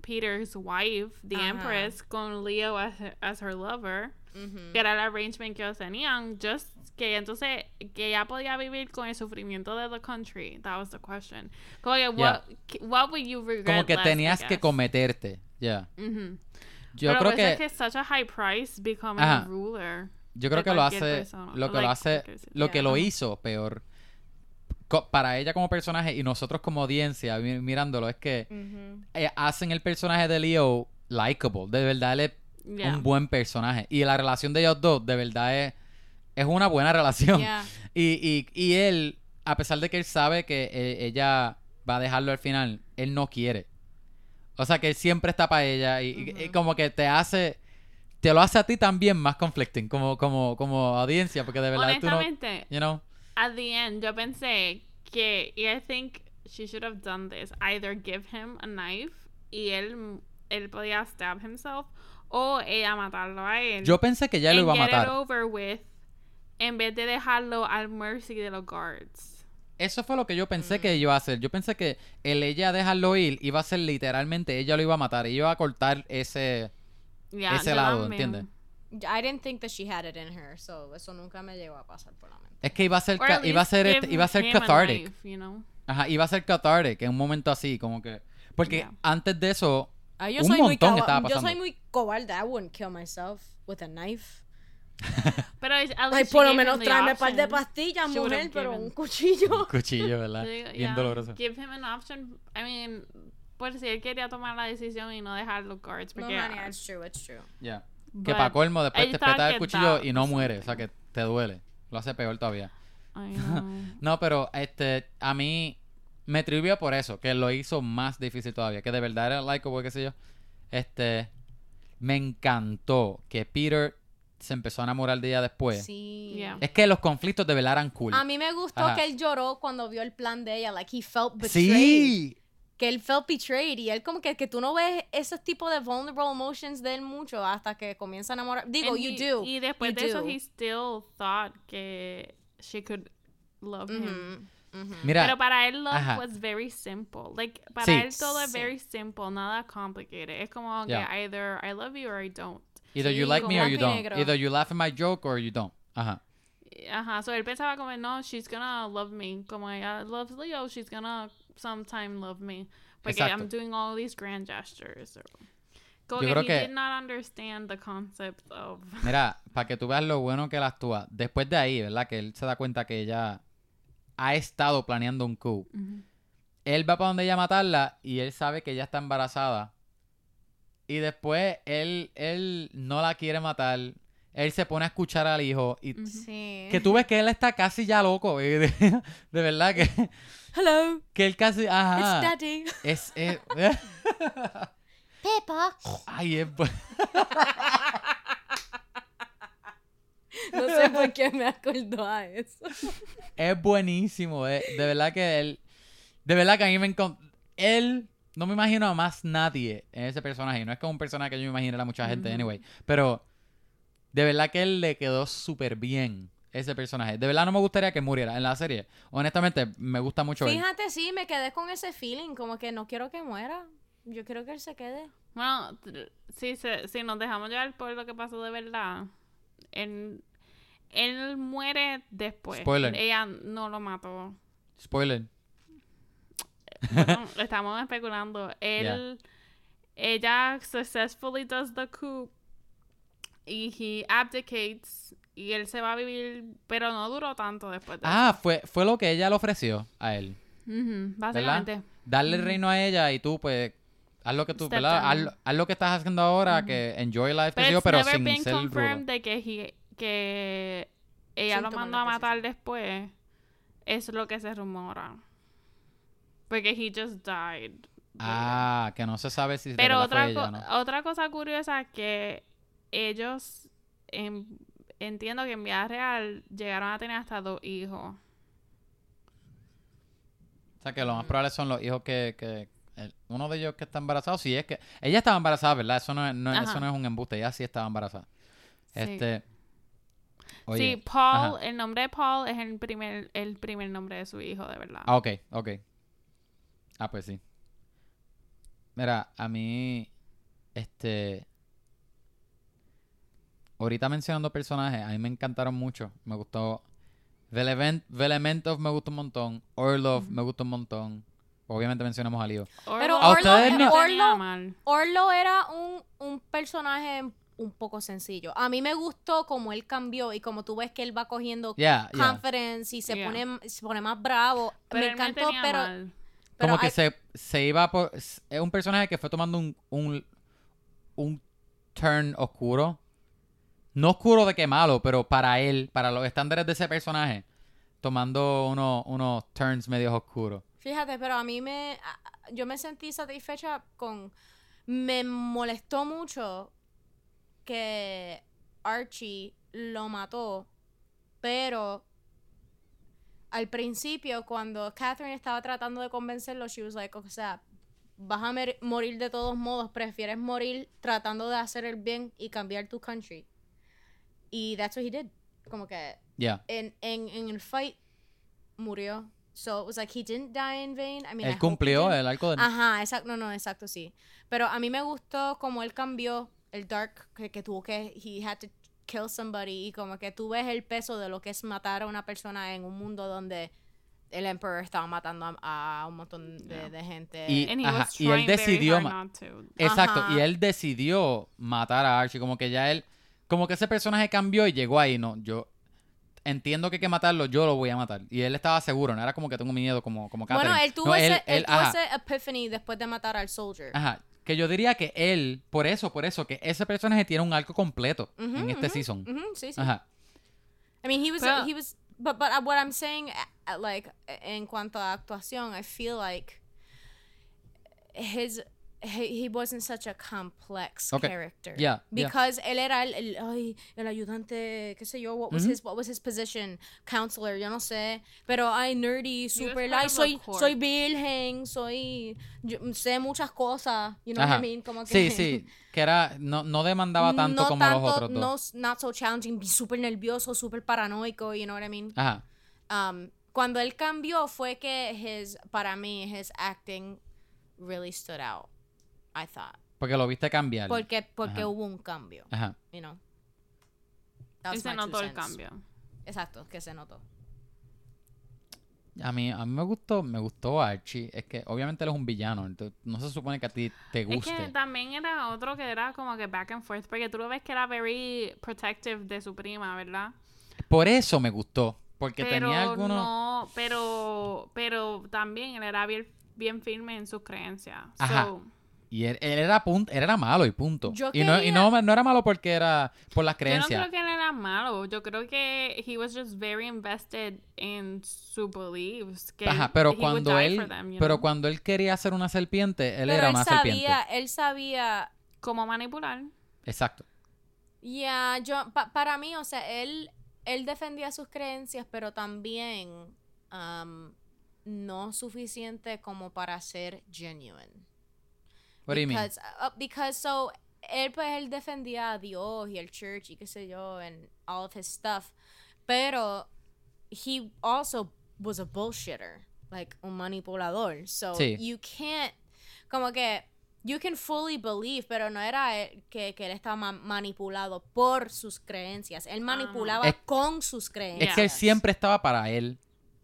Peter's wife, the Ajá. Empress, con Leo as, as her lover, Ujú. que era el arrangement que ellos tenían. Just que entonces que ella podía vivir con el sufrimiento de the country. That was the question. Como que, what, what would you regret Como que less, tenías que cometerte, ya. Ujú. Yo Pero creo que... es que such a high price becoming Ajá. a ruler. Yo creo que lo hace, persona. lo que Like, lo hace, lo que yeah, lo hizo peor para ella como personaje y nosotros como audiencia mi- mirándolo es que Ujú. eh, hacen el personaje de Leo likable, de verdad él es Yeah. un buen personaje y la relación de ellos dos de verdad es es una buena relación Yeah. *laughs* y, y, y él a pesar de que él sabe que eh, ella va a dejarlo al final él no quiere o sea que él siempre está para ella y, como que te hace te lo hace a ti también más conflicting como, como, como audiencia, porque de verdad tú no, Honestamente, you know, at the end, yo pensé que, y I think she should have done this, either give him a knife y él, él podía stab himself, o ella matarlo a él. yo pensé que ya lo iba a get it matar. over with, en vez de dejarlo al mercy de los guards. Eso fue lo que yo pensé Mm. que iba a hacer. Yo pensé que el ella dejarlo ir iba a ser literalmente, ella lo iba a matar, y iba a cortar ese, Yeah, ese yo lado, también. ¿entiendes? I didn't think that she had it in her, so eso nunca me llegó a pasar por la mente. Es que iba a ser, iba a ser, este- iba a ser a cathartic. knife, you know? Ajá, iba a ser cathartic en un momento así, como que... Porque Yeah. antes de eso, Ah, yo un soy muy montón estaba Yo pasando. soy muy cobarde. I wouldn't kill myself with a knife. *laughs* Pero Ay, por lo menos tráeme un par de pastillas, mujer, pero given. un cuchillo. un cuchillo, ¿verdad? Digo, Bien yeah, doloroso. Give him an option. I mean, por si él quería tomar la decisión y no dejar los guards. No, Porque, honey, it's true, it's true. Ya. Que para colmo, después te peta el cuchillo y no muere, o sea que te duele. Lo hace peor todavía. I *laughs* know. No, pero este, a mí me trivió por eso, que lo hizo más difícil todavía, que de verdad era likeable, qué sé yo. Este, me encantó que Peter se empezó a enamorar de ella después. Sí. Yeah. Es que los conflictos de verdad eran cool. A mí me gustó Ajá. que él lloró cuando vio el plan de ella. Like, he felt betrayed. Sí. Que él felt betrayed. Y él como que, que tú no ves ese tipo de vulnerable emotions de él mucho hasta que comienza a enamorar. Digo, And you he- do. Y después You de eso, do. he still thought que she could love him. Ujú, ujú. Mira, Pero para él, love ajá. was very simple. Like, para Sí. él todo es Sí. very simple, nada complicated. Es como Yeah. que either I love you or I don't. Either you like me or you don't. Either you laugh at my joke or you don't. Ajá. Ajá, so él pensaba como, no, she's gonna love me. Como ella loves Leo, she's gonna sometime love me. Porque Exacto. I'm doing all these grand gestures. or- Como Yo que creo he que- did not understand the concept of... *laughs* Mira, para que tú veas lo bueno que él actúa. Después de ahí, ¿verdad? Que él se da cuenta que ella ha estado planeando un coup. Él va para donde ella matarla y él sabe que ella está embarazada. Y después él, él no la quiere matar. Él se pone a escuchar al hijo. Y Sí. que tú ves que él está casi ya loco. eh, De, *laughs* de verdad que, Hello, que él casi... it's Ajá. daddy. Es... es Peppa. *laughs* ay, es... No sé por qué me acordó a eso. Es buenísimo, eh. de verdad que él, de verdad que a mí me encanta, él, no me imagino a más nadie en ese personaje, no es como un personaje que yo me imagino a mucha gente, anyway, pero de verdad que él le quedó súper bien ese personaje, de verdad no me gustaría que muriera en la serie, honestamente me gusta mucho él. Fíjate, sí, me quedé con ese feeling, como que no quiero que muera. Yo quiero que él se quede. Bueno, si, se, si nos dejamos llevar por lo que pasó de verdad, él, él muere después. Spoiler. Ella no lo mató. Spoiler. Bueno, *laughs* estamos especulando. Él, ella successfully does the coup y he abdicates y él se va a vivir, pero no duró tanto después de Ah, fue, fue lo que ella le ofreció a él, básicamente. darle el reino a ella y tú pues... Haz lo que tú, Step ¿verdad? Haz, lo- haz lo que estás haciendo ahora, que enjoy life, Pero yo, pero sin been ser rudo. confirmed de que, he- que ella Sin lo mandó la a matar después. Es lo que se rumora. Porque he just died. Ah, que no se sabe si Pero verdad otra, fue ella, ¿no? otra cosa curiosa que ellos en- entiendo que en vida real llegaron a tener hasta dos hijos. O sea, que lo más probable son los hijos que... que el- uno de ellos que está embarazado, sí es que... Ella estaba embarazada, ¿verdad? Eso no es, no, eso no es un embuste, ella sí estaba embarazada. Sí. Este... Oye, sí, Paul, ajá. el nombre de Paul es el primer, el primer nombre de su hijo, de verdad. Ah, ok, ok. Ah, pues sí. Mira, a mí... Este... Ahorita mencionando personajes, a mí me encantaron mucho. Me gustó... Velement, Velementov me gustó un montón. Orlov me gustó un montón. Obviamente mencionamos a Leo. Pero A Orlo, ustedes no- Orlo-. Orlo era un, un personaje un poco sencillo. A mí me gustó como él cambió y como tú ves que él va cogiendo Yeah, y se, Yeah. pone, se pone más bravo. Pero me él encantó, pero, mal. Pero como que hay- se, se iba por... Es un personaje que fue tomando un, un, un turn oscuro. No oscuro de que malo, pero para él, para los estándares de ese personaje, tomando uno- unos turns medios oscuros. Fíjate, pero a mí me. Yo me sentí satisfecha con. Me molestó mucho que Archie lo mató, pero al principio cuando Catherine estaba tratando de convencerlo, she was like, o sea, vas a morir de todos modos, prefieres morir tratando de hacer el bien y cambiar tu country. Y that's what he did. Como que Yeah. en, en, en el fight murió. So it was like he didn't die in vain. I mean, I Él he cumplió el arco del... Ajá, exacto, no, no, exacto, sí. Pero a mí me gustó como él cambió el dark que, que tuvo que he had to kill somebody y como que tú ves el peso de lo que es matar a una persona en un mundo donde el emperor estaba matando a, a un montón de, Yeah. de gente. Y- And he Ajá, was y él decidió. Exacto, Ajá. y él decidió matar a Archie, como que ya él, como que ese personaje cambió y llegó ahí, no, yo entiendo que hay que matarlo, yo lo voy a matar. Y él estaba seguro, no era como que tengo miedo como, como bueno, Catherine. él tuvo, No, ese, él tuvo ajá, ese epiphany después de matar al soldier. ajá, que yo diría que él, por eso, por eso, que ese personaje tiene un arco completo Ujú, en este ujú, season. ujú, sí, sí. Ajá. I mean, he was, Pero- he was, but, but uh, what I'm saying, uh, uh, like, en cuanto a actuación, I feel like his, he, he wasn't such a complex Okay. character. Yeah, yeah. Because él era el, el, ay, el ayudante, qué sé yo, what was Ujú. his, what was his position, counselor, yo no sé, pero ay, nerdy, super, the soy, soy virgen, soy, yo sé muchas cosas, you know what Ajá. I mean, como que... Sí, sí, *laughs* que era, no, no demandaba tanto no como tanto, los otros dos. no not so challenging, súper nervioso, súper paranoico, you know what I mean? Ajá. Um, cuando él cambió fue que his, para mí, his acting really stood out, I thought. Porque lo viste cambiar. Porque, porque Ajá. hubo un cambio, Ajá. you know. That Y was se my two notó el cents. cambio. Exacto, que se notó. A mí, a mí me gustó, me gustó Archie. Es que obviamente él es un villano. entonces no se supone que a ti te Es guste. que también era otro que era como que back and forth, porque tú lo ves que era very protective de su prima, ¿verdad? Por eso me gustó. Porque pero tenía algunos. no, pero, pero también él era bien, bien firme en sus creencias. Ajá. So, Y él, él era punto, él era malo y punto. Yo y no, y no, no era malo porque era por las yo no creencias. creo que él era malo. Yo creo que he was just very invested in su beliefs. Que Ajá, pero cuando él, for them, you pero cuando él quería ser una serpiente, él Pero era él una sabía, serpiente. él sabía, Cómo manipular. Exacto. ya, yo, pa- para mí, o sea, él, él defendía sus creencias, pero también um, no suficiente como para ser genuine. What do you mean? because, uh, because so él pues él defendía a Dios y el church y qué sé yo and all of his stuff pero he also was a bullshitter like un manipulador so Sí. you can't como que you can fully believe pero no era él- que, que él estaba ma- manipulado por sus creencias él manipulaba Es- con sus creencias Es que él siempre estaba para él.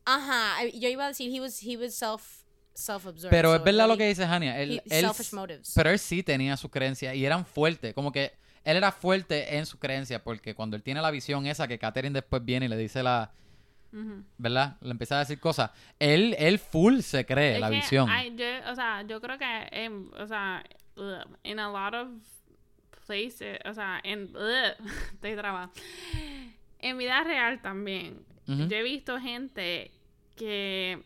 ajá yo iba a decir he was he was self self absorbed Pero es verdad lo que dice Hania. Él, él- selfish motives pero él sí tenía sus creencias y eran fuertes. Como que él era fuerte en sus creencias porque cuando él tiene la visión esa que Catherine después viene y le dice la... ¿Verdad? Le empieza a decir cosas. Él, él full se cree Es la que visión. yo- o sea, yo creo que, en, o sea, in a lot of places, o sea, en, *laughs* estoy trabada. En vida real también, yo he visto gente que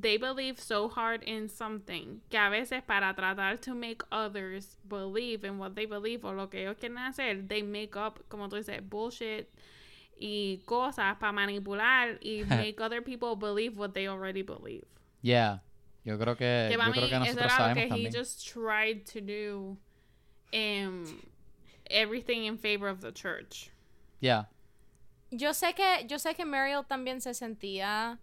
they believe so hard in something que a veces para tratar to make others believe in what they believe o lo que ellos quieren hacer, they make up, como tú dices, bullshit y cosas para manipular y *laughs* make other people believe what they already believe. Yeah. Yo creo que, Que yo para creo mí que eso nosotros era lo que también. he just tried to do um, everything in favor of the church. Yeah. Yo sé que, yo sé que Mariel también se sentía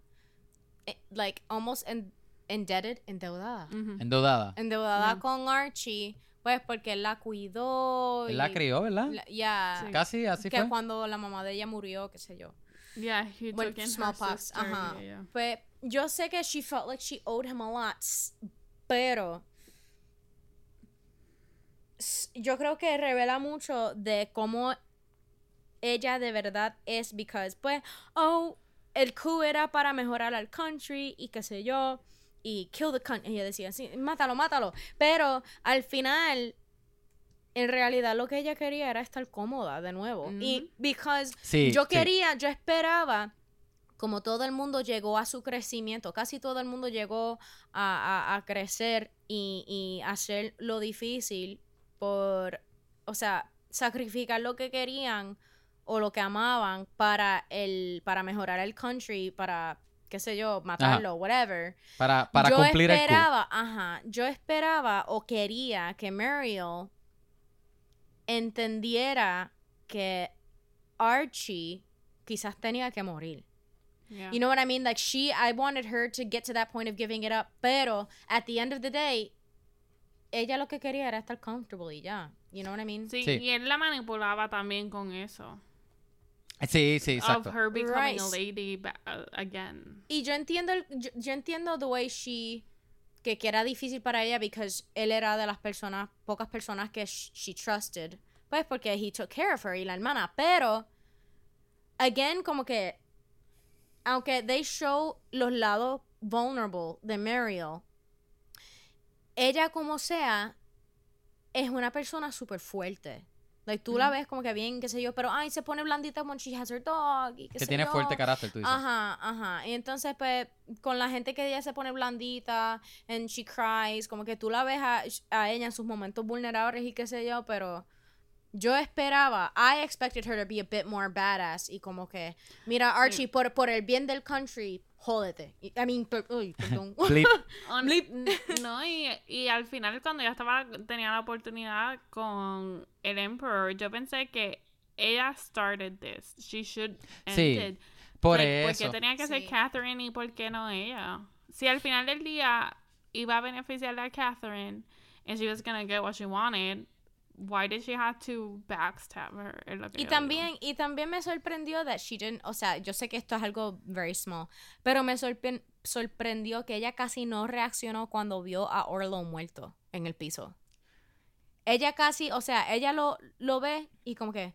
like almost en- indebted, endeudada. Endeudada. Endeudada Yeah. con Archie, pues porque él la cuidó. Él la crió, ¿verdad? la- Ya. Sí. Casi así que fue. cuando la mamá de ella murió, qué sé yo. Yeah, he took in her smallpox, sister, ajá. yeah, yeah. Pues yo sé que she felt like she owed him a lot, s- pero yo creo que revela mucho de cómo ella de verdad es, because pues, oh, el coup era para mejorar al country y qué sé yo, y kill the country, ella decía, sí, mátalo, mátalo, pero al final... En realidad lo que ella quería era estar cómoda de nuevo. Y because Sí, yo sí. quería, yo esperaba, como todo el mundo llegó a su crecimiento, casi todo el mundo llegó a, a- a crecer y, y hacer lo difícil por, o sea, sacrificar lo que querían o lo que amaban para el para mejorar el country, para qué sé yo, matarlo, whatever. Para, para yo cumplir el esperaba, ajá, yo esperaba o quería que Mariel entendiera que Archie quizás tenía que morir. Yeah. You know what I mean? Like she, I wanted her to get to that point of giving it up, pero at the end of the day, ella lo que quería era estar comfortable y ya. You know what I mean? Sí, Sí. y él la manipulaba también con eso. Sí, sí, exacto. Of her becoming Right. a lady ba- uh, again. Y yo entiendo, el- yo, yo entiendo the way she, que, que era difícil para ella because él era de las personas, pocas personas que sh- she trusted, pues porque he took care of her y la hermana, pero, again, como que, aunque they show los lados vulnerable de Mariel, ella como sea, es una persona súper fuerte. Like, tú la ves como que bien, qué sé yo, pero, ay, se pone blandita when she has her dog y qué que sé tiene yo. fuerte carácter, tú dices. Ajá, ajá. Y entonces, pues, con la gente que ella se pone blandita, and she cries, como que tú la ves a, a ella en sus momentos vulnerables y qué sé yo, pero yo esperaba, I expected her to be a bit more badass y como que, mira, Archie, por, por el bien del country, jódete. I mean, per- uy, perdón. *laughs* Blip. *laughs* No, y, y al final cuando ella estaba tenía la oportunidad con el Emperor, yo pensé que ella started this. She should Sí, end it. Por Like, ¿Por eso. qué tenía que Sí. ser Catherine y por qué no ella? Si al final del día iba a beneficiarle a Catherine and she was gonna get what she wanted, why did she have to backstab her? Que Y también, y también me sorprendió that she didn't, o sea, yo sé que esto es algo very small, pero me sorpre- sorprendió que ella casi no reaccionó cuando vio a Orlo muerto en el piso. Ella casi, o sea, ella lo, lo ve y como que,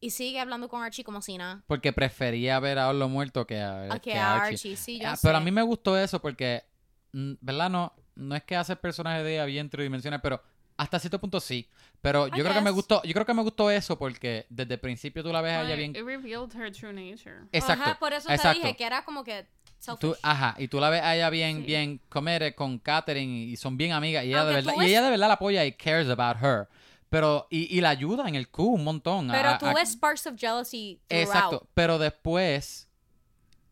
y sigue hablando con Archie como si nada. Porque prefería ver a Orlo muerto que a, A que a Archie. Archie, sí, yo Ah, Pero a sé. mí me gustó eso porque, ¿verdad? No, no es que hace el personaje de ella bien tridimensional, pero hasta cierto punto sí. Pero yo creo que me gustó, yo creo que me gustó eso porque desde el principio tú la ves a ella bien. It revealed her true nature. Exacto. Ajá, por eso exacto. te dije que era como que selfish. Tú, ajá, y tú la ves a ella bien, Sí. bien comer con Katherine y son bien amigas y ella de verdad, y ella de verdad la apoya y cares about her. Pero, y, y la ayuda en el Q un montón. pero a- tú a- ves sparks of jealousy throughout. Exacto, pero después,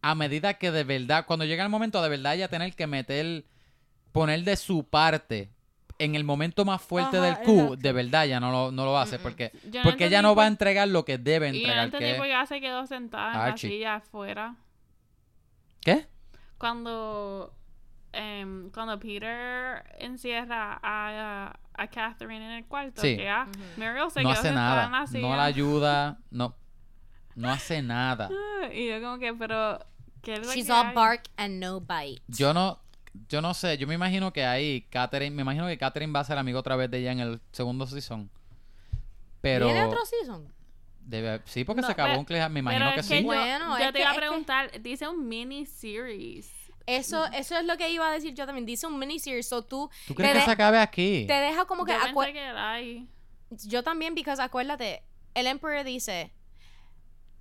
a medida que de verdad, cuando llega el momento de verdad ella tener que meter, poner de su parte en el momento más fuerte Ajá, del Q, exacto. de verdad ya no lo, no lo hace, porque, no porque ella no va a entregar lo que debe Y no entregar. entendí que- ella se quedó sentada en Archie. la silla afuera. ¿Qué? Cuando, em, cuando Peter encierra a, a Catherine en el cuarto, Sí. que ya Meryl se No quedó hace sentada en la nada, silla. no la ayuda, *laughs* no, no hace nada. Y yo como que, pero... ¿qué es lo She's que all hay? bark and no bite. Yo no, yo no sé, yo me imagino que ahí Katherine, me imagino que Katherine va a ser amigo otra vez de ella en el segundo season. Pero ¿Viene otro season? debe- sí, porque No, se acabó pero- un cliffhanger, me imagino pero que es sí. yo, Bueno, yo te iba a que- preguntar, dice un mini-series. Eso, eso es lo que iba a decir yo también. Dice un miniseries, so tú ¿Tú crees que de- se acabe aquí? te deja como que Yo acue- pensé que era ahí. yo también because acuérdate, el Emperor dice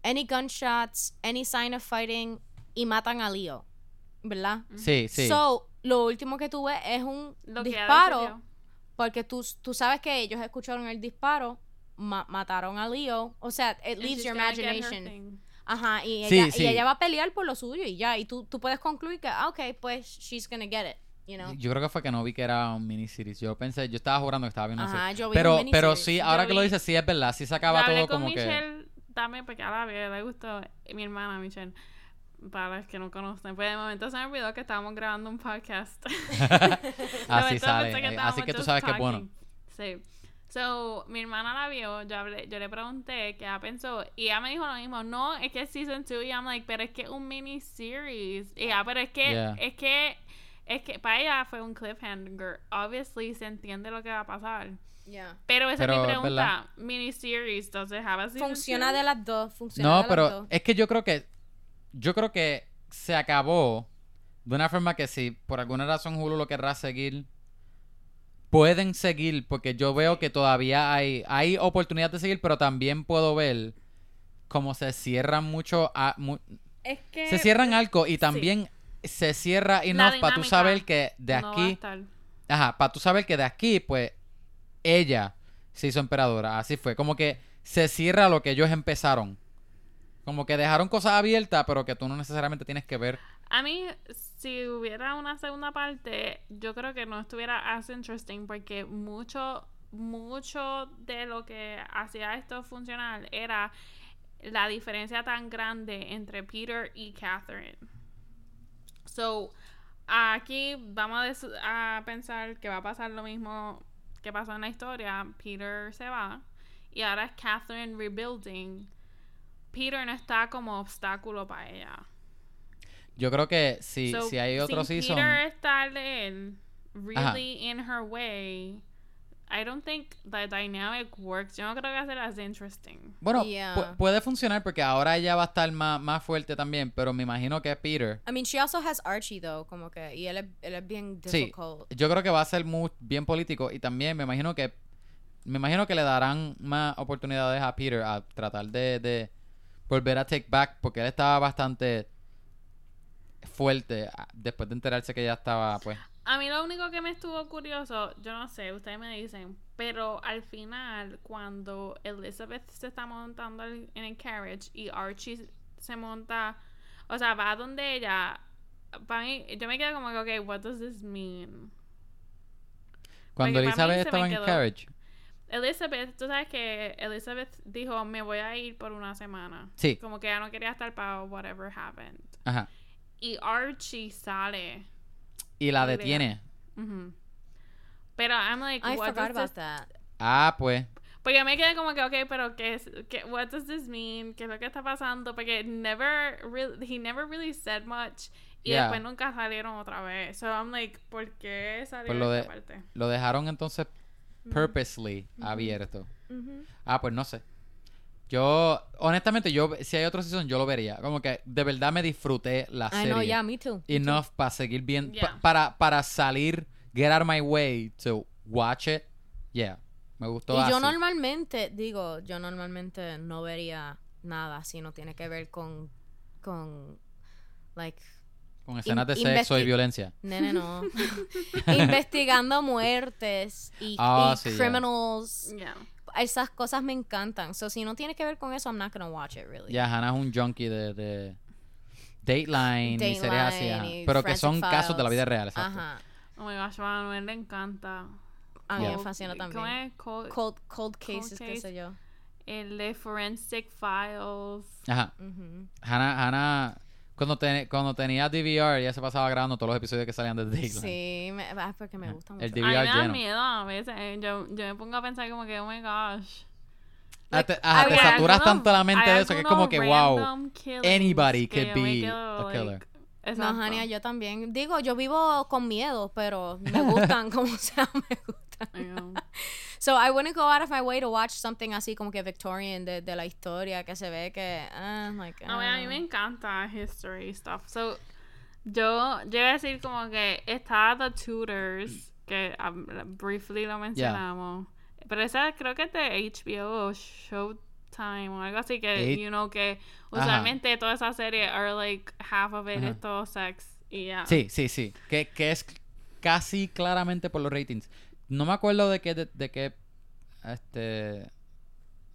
any gunshots, any sign of fighting y matan a Leo, ¿verdad? Sí, sí. So, lo último que tú ves es un Lo que disparo porque tú, tú sabes que ellos escucharon el disparo, ma- mataron a Leo, o sea, it And leaves your imagination. Ajá, y Sí, ella, sí. y ella va a pelear por lo suyo y ya, y tú, tú puedes concluir que, ah, ok, pues she's gonna get it, you know. Yo creo que fue que no vi que era un miniseries. Yo pensé, yo estaba jurando que estaba viendo Ajá, así. yo vi Pero, un pero sí, Yo ahora que lo vi- dices, sí es verdad. Sí se Yo acaba hablé todo con como que. Michelle también porque a la vez le gustó mi hermana Michelle. Para los que no conocen, pues de momento se me olvidó que estábamos grabando un podcast. *laughs* *laughs* Así De momento sale. pensé eh, Así estábamos que tú sabes que es bueno. Sí. So, mi hermana la vio, yo, hablé, yo le pregunté qué ella pensó y ella me dijo lo mismo, no, es que es season 2 y I'm like, pero es que es un mini series. Y ella, pero es que, Yeah. es que, es que para ella fue un cliffhanger. Obviously se entiende lo que va a pasar. Yeah. Pero esa Pero, es mi es verdad. pregunta. Miniseries, have a season Funciona two? de las dos, funciona de No, las pero dos. es que yo creo que. Yo creo que se acabó de una forma que si por alguna razón Hulu lo querrá seguir. Pueden seguir, porque yo veo que todavía hay, hay oportunidad de seguir, pero también puedo ver cómo se cierran mucho. a- mu- Es que se cierran arcos y también se cierra enough para tú saber que de no aquí. estar. Ajá, para tú saber que de aquí, pues, ella se hizo emperadora. Así fue. Como que se cierra lo que ellos empezaron. Como que dejaron cosas abiertas, pero que tú no necesariamente tienes que ver. A mí, si hubiera una segunda parte, yo creo que no estuviera as interesting porque mucho, mucho de lo que hacía esto funcional era la diferencia tan grande entre Peter y Catherine. So, aquí vamos a, pensar que va a pasar lo mismo que pasó en la historia. Peter se va y ahora es Catherine rebuilding. Peter no está como obstáculo para ella. Yo creo que si, So, si hay otro sin season. Peter estar él really in her way, I don't think the dynamic works. Yo no creo que va a ser as interesting. Bueno, Yeah. pu- puede funcionar porque ahora ella va a estar más, más fuerte también, pero me imagino que Peter. I mean, she also has Archie, though, como que, y él es, él es bien Sí, difficult. yo creo que va a ser muy bien político y también me imagino que me imagino que le darán más oportunidades a Peter a tratar de, de volver a take back porque él estaba bastante fuerte ah, después de enterarse que ya estaba pues A mí lo único que me estuvo curioso, yo no sé, ustedes me dicen, pero al final, cuando Elizabeth se está montando el- en el carriage y Archie se monta, o sea, va donde ella, para mí, yo me quedo como que, ok, what does this mean? cuando Elizabeth estaba en quedó- carriage Elizabeth, tú sabes que Elizabeth dijo, me voy a ir por una semana. Sí. Como que ya no quería estar para whatever happened. ajá Y Archie sale. y la detiene Ujú. Pero I'm like, I what forgot does about this- that. ah pues Porque yo me quedé como que, ok, pero ¿qué es? Qué, what does this mean? ¿Qué es lo que está pasando? Porque never really, he never really said much. Y Yeah. después nunca salieron otra vez. So I'm like, ¿por qué salió Pues lo de- parte? lo dejaron entonces purposely abierto. Ah pues no sé. Yo honestamente yo si hay otro season yo lo vería. Como que de verdad me disfruté la I serie. know, yeah, me too. enough para seguir viendo Yeah. para para salir get out of my way to watch it. Yeah me gustó Y yo así. normalmente, digo, yo normalmente no vería nada si no tiene que ver con, con, like, con escenas de sexo y violencia nene, no. *laughs* *laughs* Investigando muertes y, Ah, y sí, ya. criminals. Yeah. Esas cosas me encantan. So, si no tiene que ver con eso, I'm not gonna watch it, really. ya Hannah es un junkie de, de Dateline, y series así Dateline y pero que son casos de la vida Files. real exacto Ajá. Oh my gosh, a Manuel le encanta. A mí Yeah. me fascina ¿Cómo también. es? Cold- Cold, cold cases, qué case. sé yo. el de Forensic Files. ajá Ujú. Hannah, Hannah cuando, te- cuando tenía DVR ya se pasaba grabando todos los episodios que salían de Dateline Sí, me, ah, porque me gusta mucho. El A mí DVR me da lleno. miedo a veces. eh, Yo, yo me pongo a pensar como que, oh my gosh. Ah, te, ajá, te saturas algunos- tanto la mente de eso que es como que wow anybody que could be quedo, a like, killer. No, exacto. Jania, yo también. Digo, yo vivo con miedo, pero me gustan, *laughs* como sea, me gustan. *laughs* I know. So, I wouldn't go out of my way to watch something así como que Victorian de, de la historia que se ve que, ah, like, No, a mí ah. me encanta history stuff. So, yo, yo iba a decir como que está The Tutors, que um, briefly lo mencionamos. Pero esa creo que es de HBO o Showtime o algo así que, Eight- you know, que usualmente todas esas series are like half of it Ajá. es todo sex. Y ya. Sí, sí, sí. Que, que es casi claramente por los ratings. No me acuerdo de qué, de, de qué, este...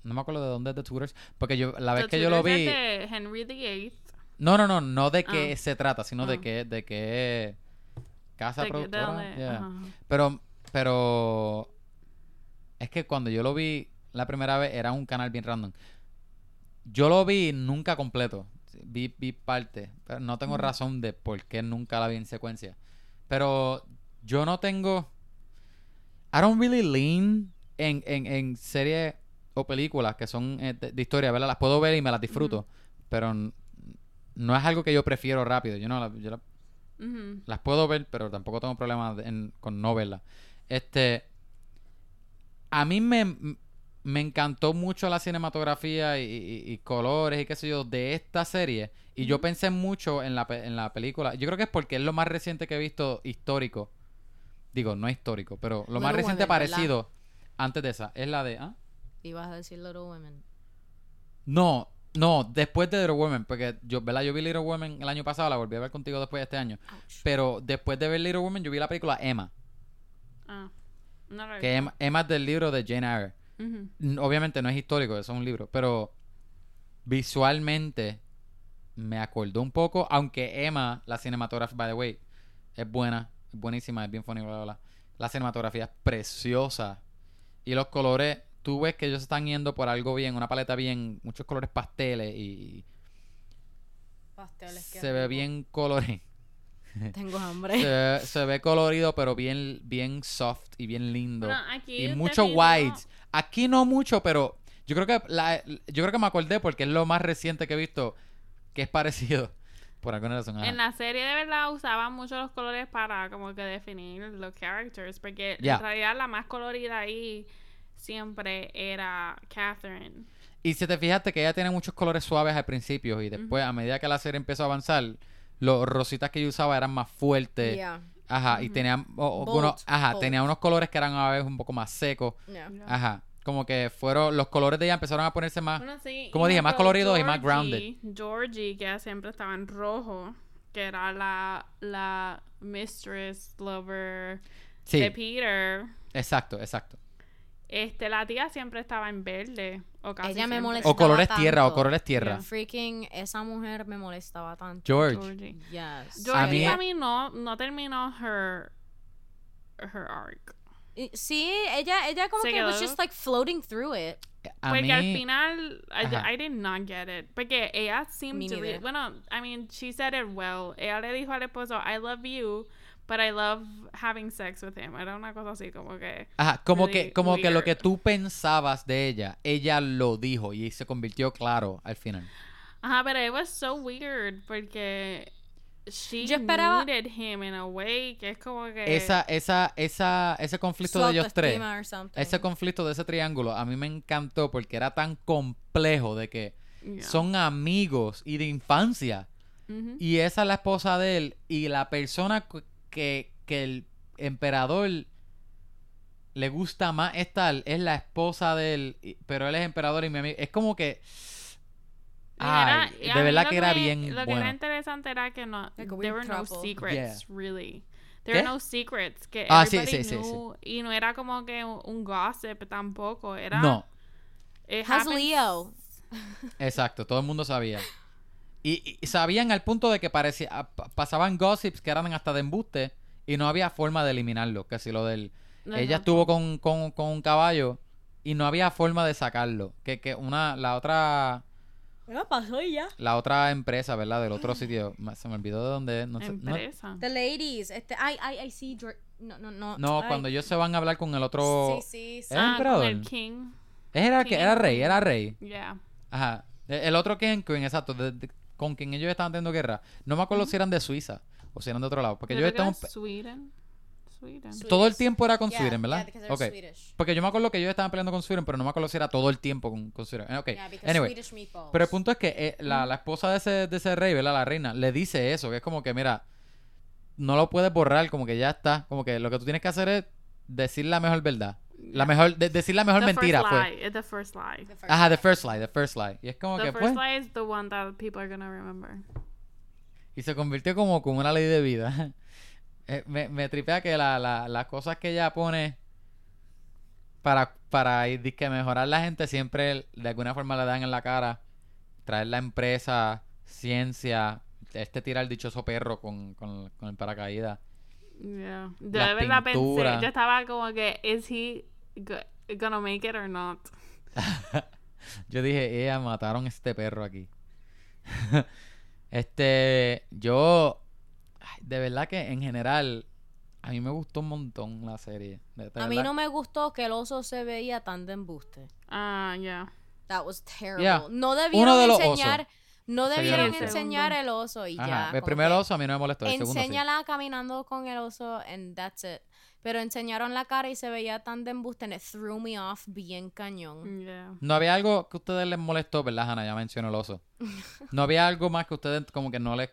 No me acuerdo de dónde es The Tutors. Porque yo, la vez The que yo lo Tudors es vi... de Henry VIII. No, no, no, no de qué Ah. se trata, sino de Ah. qué, de qué casa De- productora. Yeah. Pero, pero es que cuando yo lo vi la primera vez era un canal bien random. Yo lo vi nunca completo. Vi, vi parte. Pero no tengo razón de por qué nunca la vi en secuencia. Pero yo no tengo. I don't really lean en, en, en series o películas que son eh, de, de historia, ¿verdad? Las puedo ver y me las disfruto. Pero no es algo que yo prefiero rápido. Yo no la- yo la- Ujú. las puedo ver, pero tampoco tengo problemas en- con no verlas. Este. A mí me, me encantó mucho la cinematografía y, y- y colores y qué sé yo de esta serie. Y yo pensé mucho en la, en la película. Yo creo que es porque es lo más reciente que he visto histórico. Digo, no histórico, pero lo más reciente Women, ¿verdad? parecido antes de esa. Es la de. ¿ah? Ibas a decir Little Women. No, no, después de Little Women, porque yo, ¿verdad? Yo vi Little Women el año pasado, la volví a ver contigo después de este año. Ouch. Pero después de ver Little Women, yo vi la película Emma. Ah, no he Que. Emma, Emma es del libro de Jane Eyre. Obviamente no es histórico, eso es un libro, pero visualmente me acordó un poco, aunque Emma, la cinematografía, by the way, es buena, es buenísima, es bien funny, bla, bla, bla. La cinematografía es preciosa. Y los colores, tú ves que ellos están yendo por algo bien, una paleta bien, muchos colores pasteles y Pasteles, qué se ve rico. bien colorido. *laughs* Tengo hambre. se, ve- se ve colorido, pero bien, bien soft y bien lindo. Bueno, aquí y mucho whites. Aquí no mucho, pero yo creo que la, yo creo que me acordé porque es lo más reciente que he visto que es parecido. Por alguna razón. ajá. En la serie de verdad usaban mucho los colores para como que definir los characters. Porque en realidad la más colorida ahí siempre era Catherine. Y si te fijaste que ella tiene muchos colores suaves al principio y después, a medida que la serie empezó a avanzar, los rositas que ella usaba eran más fuertes. Yeah, Ajá, y tenían o- Bold, unos- ajá, bold. tenía unos colores que eran a veces un poco más secos. yeah. Ajá, como que fueron los colores de ella empezaron a ponerse más Bueno, sí, Como dije, más coloridos y más Georgie- Georgie, que siempre estaba en rojo, que era la, la mistress lover Sí, de Peter. exacto, exacto. Este, la tía siempre estaba en verde. O casi Ella me molestaba O colores tierra, o tanto. colores tierra. Freaking, esa mujer me molestaba tanto. George. Georgie. Yes. A Georgie mí- para mí no, no terminó her, her arc. Sí, ella, ella como Se que was quedó. just like floating through it. A Porque mí, al final, I. I did not get it. Porque ella seemed Me to be, bueno, I mean, she said it well. Ella le dijo al esposo, I love you, but I love having sex with him. Era una cosa así como que... ajá, como really que como que lo weird. que tú pensabas de ella, ella lo dijo y se convirtió claro al final. Ajá, pero it was so weird porque she Yo esperaba- needed him in a way que es como que... Esa esa esa ese conflicto Su de ellos tres, ese conflicto de ese triángulo a mí me encantó porque era tan complejo de que Yeah. son amigos y de infancia. Ujú. Y esa es la esposa de él. Y la persona que, que el emperador le gusta más estar es la esposa de él. Pero él es emperador y mi amigo. Es como que. Era- de verdad lo que era bien Lo que era interesante era que no, Like there were no secrets, really. There ¿Qué? were no secrets. Que Ah, sí, everybody sí, sí, sí. knew, Y no era como que un, un gossip tampoco. Era. No, happens- Leo. *laughs* exacto. Todo el mundo sabía. Y, y sabían al punto de que parecía, pa- pasaban gossips que eran hasta de embuste y no había forma de eliminarlo. Que si lo del. Ella estuvo con, con, con un caballo y no había forma de sacarlo. Que, que una, la otra. Bueno, pasó y ya. La otra empresa, ¿verdad? Del otro sitio. *laughs* Se me olvidó de dónde es. No, sé- no, Empresa. The ladies. Este, ay, ay, ay, sí. Geor- No, no, no. no, ay. cuando ellos se van a hablar con el otro. Sí, sí, sí. ¿Es Ah, emperador? con el king. Era, que, King era and rey, era rey. Yeah. Ajá. E- El otro King Queen, exacto. de- de- con quien ellos estaban teniendo guerra. No me acuerdo si eran de Suiza o si eran de otro lado. Porque Yo ellos que estaban. era Sweden. Sweden. Todo el tiempo era con Yeah, Sweden, ¿verdad? yeah, because they're Ok. Swedish. Porque yo me acuerdo que ellos estaban peleando con Sweden, pero no me acuerdo si era todo el tiempo con, con Sweden. Eh, Ok. Yeah, Anyway. Pero el punto es que eh, la, la esposa de ese, de ese rey, ¿verdad? La reina, le dice eso, que es como que, mira, no lo puedes borrar, como que ya está. Como que lo que tú tienes que hacer es decir la mejor verdad. La mejor, de- decir la mejor the mentira first fue. lie. The first lie. The first Ajá, the first lie, the first lie. Y es como The que, first pues, lie is the one that people are gonna remember. y se convirtió como, como una ley de vida. *laughs* Eh, me, me tripea que la, la- las cosas que ella pone para, para que mejorar la gente siempre de alguna forma le dan en la cara. Traer la empresa, ciencia, este tira el dichoso perro con, con, con el paracaídas. Yeah. Yo de verdad pensé, yo estaba como que, is he go- gonna make it or not? *laughs* Yo dije, ella mataron este perro aquí. *laughs* este, yo, de verdad que en general, a mí me gustó un montón la serie. De- de A mí no me gustó que el oso se veía tan de embuste. Ah, yeah. That was terrible. Yeah. No Uno debieron de los enseñar, osos. no debieron el enseñar el oso y Ajá, ya. el primer oso a mí no me molestó, el segundo sí. Enséñala caminando con el oso and that's it. Pero enseñaron la cara y se veía tan de embuste and it threw me off bien cañón. Yeah. No había algo que a ustedes les molestó, ¿verdad, Hannah? Ya mencionó el oso. *laughs* No había algo más que a ustedes como que no les...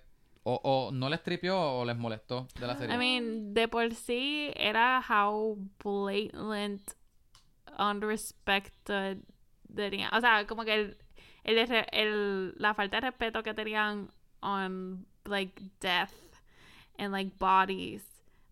O, o no les tripió o les molestó de la serie. I mean, de por sí era how blatant, unrespected tenía. O sea, como que el, el, la falta de respeto que tenían on like death and like bodies.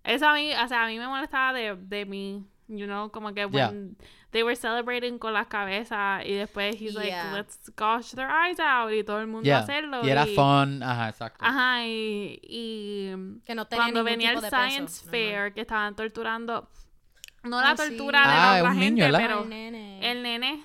Eso a mí, o sea, a mí me molestaba de, de mi, You know, como que Yeah. when they were celebrating con las cabezas y después he's like, Yeah. let's gosh their eyes out y todo el mundo Yeah. hacerlo. Y era fun, ajá, exacto. Ajá, y, y Que no tenía cuando venía el peso, Science normal. Fair, que estaban torturando, no la Ah, sí. tortura de Ah, la es otra un gente, niño, pero Ay, nene. el nene.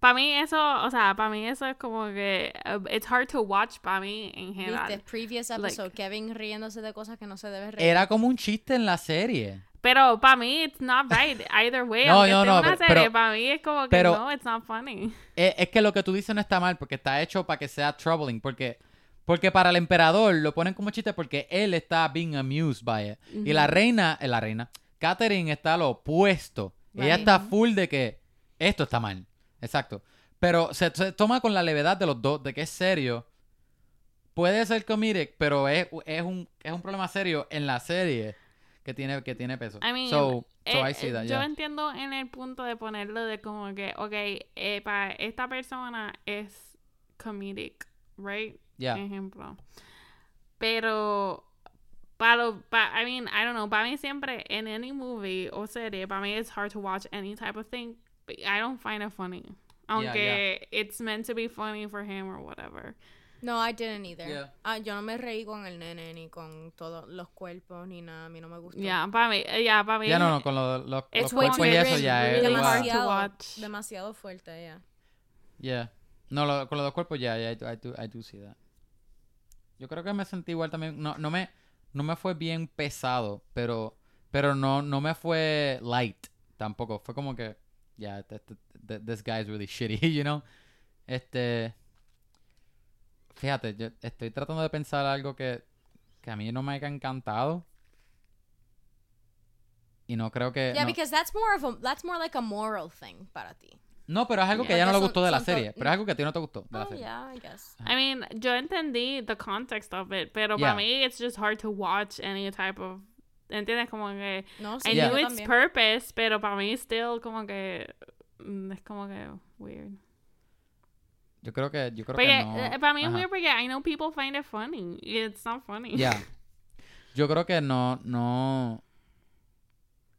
Para mí eso, o sea, para mí eso es como que uh, it's hard to watch para mí en general. Viste, previous Like- episode, Kevin riéndose de cosas que no se debe reír. Era como un chiste en la serie. Pero para mí it's not right either way. No, Aunque no, no, una pero- serie, para mí es como que pero- no, it's not funny. Eh, Es, que lo que tú dices no está mal, porque está hecho para que sea troubling, porque, porque para el emperador lo ponen como chiste porque él está being amused by it. Y la reina, eh, la reina, Catherine está lo opuesto. Ella Right. está full de que esto está mal. Exacto. Pero se, se toma con la levedad de los dos, de que es serio. Puede ser comedic, pero es, es, un, es un problema serio en la serie que tiene, que tiene peso. I mean, so, so eh, I see eh, that, yo yeah. entiendo en el punto de ponerlo de como que, ok, eh, para esta persona es comedic, right? Yeah. Ejemplo. Pero para I mean, I don't know, para mí siempre en any movie o serie, para mí it's hard to watch any type of thing, but I don't find it funny. Aunque it's meant to be funny for him or whatever. No, I didn't either. Yeah. Ah, yo no me reí con el nene ni con todos los cuerpos ni nada. A mí no me gustó. Ya, para mí, ya, para mí. Ya no, no, con lo- lo- los cuerpos y eso ya really demasiado, fuerte, ya. Yeah. No, lo- con los dos cuerpos ya, yeah, I, do- I, do, I do see that. Yo creo que me sentí igual también. No, no me, no me fue bien pesado, pero, pero no, no me fue light tampoco. Fue como que, yeah, th- th- th- this guy is really shitty, *laughs* you know. Este, fíjate, yo estoy tratando de pensar algo que, que a mí no me haya encantado. Y no creo que. Yeah, no- because that's more of a that's more like a moral thing para ti. No, pero es algo que Porque ya no le gustó de la serie. Pero es algo que a ti no te gustó de la Oh serie. yeah, I guess. I mean, yo entendí the context of it, pero Yeah. para mí it's just hard to watch any type of ¿Entiendes? Como que No, I sí, Yeah. knew its también. purpose, pero para mí still como que mm, es como que weird. Yo creo que, yo creo Porque que no. eh, para mí es weird porque I know people find it funny. It's not funny. Ya. *laughs* Yo creo que no, no.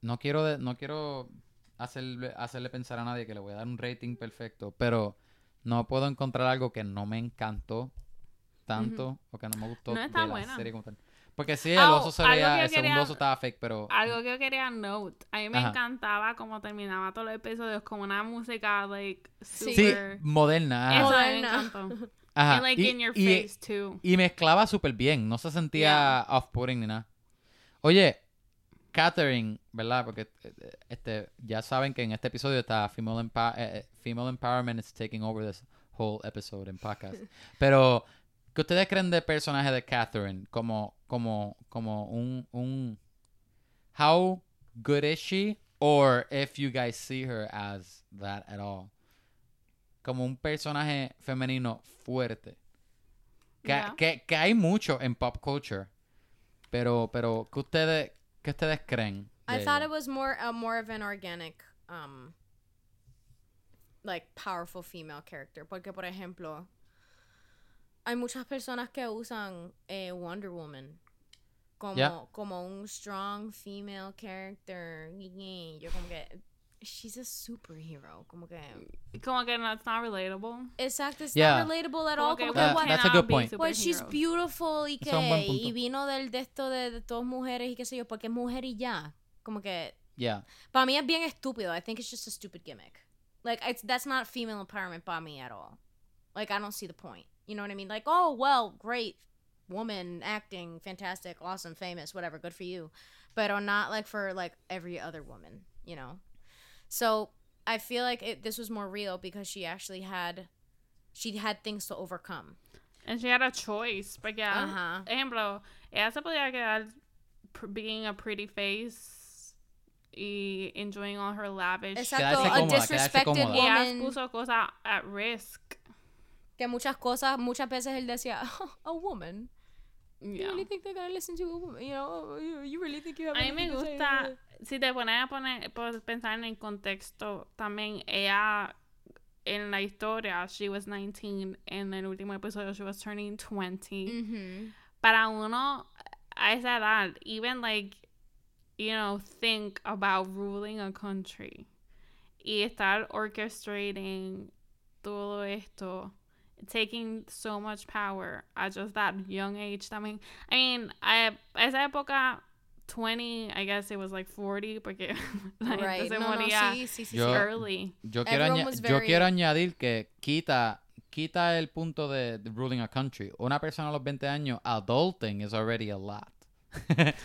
No quiero, de- no quiero hacerle, hacerle pensar a nadie que le voy a dar un rating perfecto, pero no puedo encontrar algo que no me encantó tanto o que no me gustó No de la buena. serie como tal. Porque sí, el Oh, oso se algo que veía, el segundo quería- oso estaba fake, pero... Algo que yo quería note, a mí me Ajá. encantaba como terminaba todos los episodios con una música like Sí. Sí, super moderna. Eso me Moderna. encantó. *laughs* Ajá. And like Y- in your y- face too. Y mezclaba súper bien, no se sentía off-putting ni nada. Oye, Catherine, ¿verdad? Porque este, ya saben que en este episodio está Female, Empa- eh, eh, female Empowerment is taking over this whole episode en podcast. *laughs* Pero, ¿qué ustedes creen del personaje de Catherine? Como, como, como un, un... How good is she? Or if you guys see her as that at all. Como un personaje femenino fuerte. Que, Yeah. que, que hay mucho en pop culture. Pero, pero, ¿qué ustedes, qué ustedes creen? I thought it was more uh, more of an organic um like powerful female character porque por ejemplo hay muchas personas que usan eh, Wonder Woman como Yeah. como un strong female character y yo como que she's a superhero como que Como que no, it's not relatable. exacto it's Yeah. not relatable at Como all que como That- que that's a good point. pues she's beautiful y que y vino del de esto de, de todas mujeres y qué sé yo porque es mujer y ya como que Yeah. Para mí es bien estúpido. I think it's just a stupid gimmick. Like it's that's not female empowerment by me at all. Like I don't see the point. You know what I mean? Like, oh well, great woman acting, fantastic, awesome, famous, whatever, good for you. But not like for like every other woman, you know. So I feel like it, this was more real because she actually had she had things to overcome. And she had a choice. Porque, Ajá. ejemplo, ella se podía quedar pr- being a pretty face y enjoying all her lavish. Exacto, a disrespected cómoda. Y ella woman. puso cosas at risk. Que muchas cosas, muchas veces él decía, *laughs* a woman. You Yeah. really think they're gonna listen to a woman? You know, you, you really think you have A mí me gusta, si te pones a poner, pues, pensar en el contexto, también ella en la historia, she was 19, en el último episodio she was turning 20. Mhm. Para uno a esa edad, even like you know, think about ruling a country y estar orchestrating todo esto, taking so much power at just that young age también. I mean, I, esa época, 20, I guess it was like 40, porque *laughs* la gente Right. se No, no, moría sí, sí, sí, Yo- sí. early. Yo quiero, aña- was yo very- quiero añadir que quita, quita el punto de, de ruling a country. Una persona a los 20 años, adulting is already a lot. *laughs*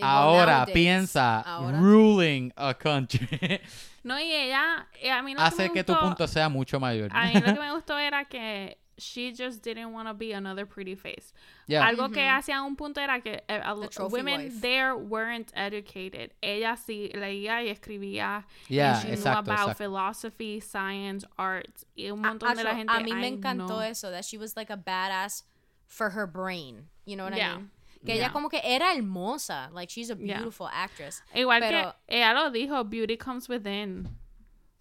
Ahora nowadays, piensa ahora- ruling a country. *laughs* No, y ella, eh, a mí lo que Hace me que tu gustó- punto sea mucho mayor. A mí lo que *laughs* me gustó era que she just didn't want to be another pretty face. Yeah. Algo que Ujú. hacía un punto era que eh, a- The trophy women wife. there weren't educated. Ella sí leía y escribía. Yeah, and she exacto, knew about exacto. philosophy, science, art. Y un A- montón de la gente. a mí me "Ay, encantó no". eso, that she was like a badass for her brain. You know what I Yeah. mean? Que Yeah. ella como que era hermosa. Like, she's a Yeah. beautiful actress. Igual Pero- que ella lo dijo, beauty comes within.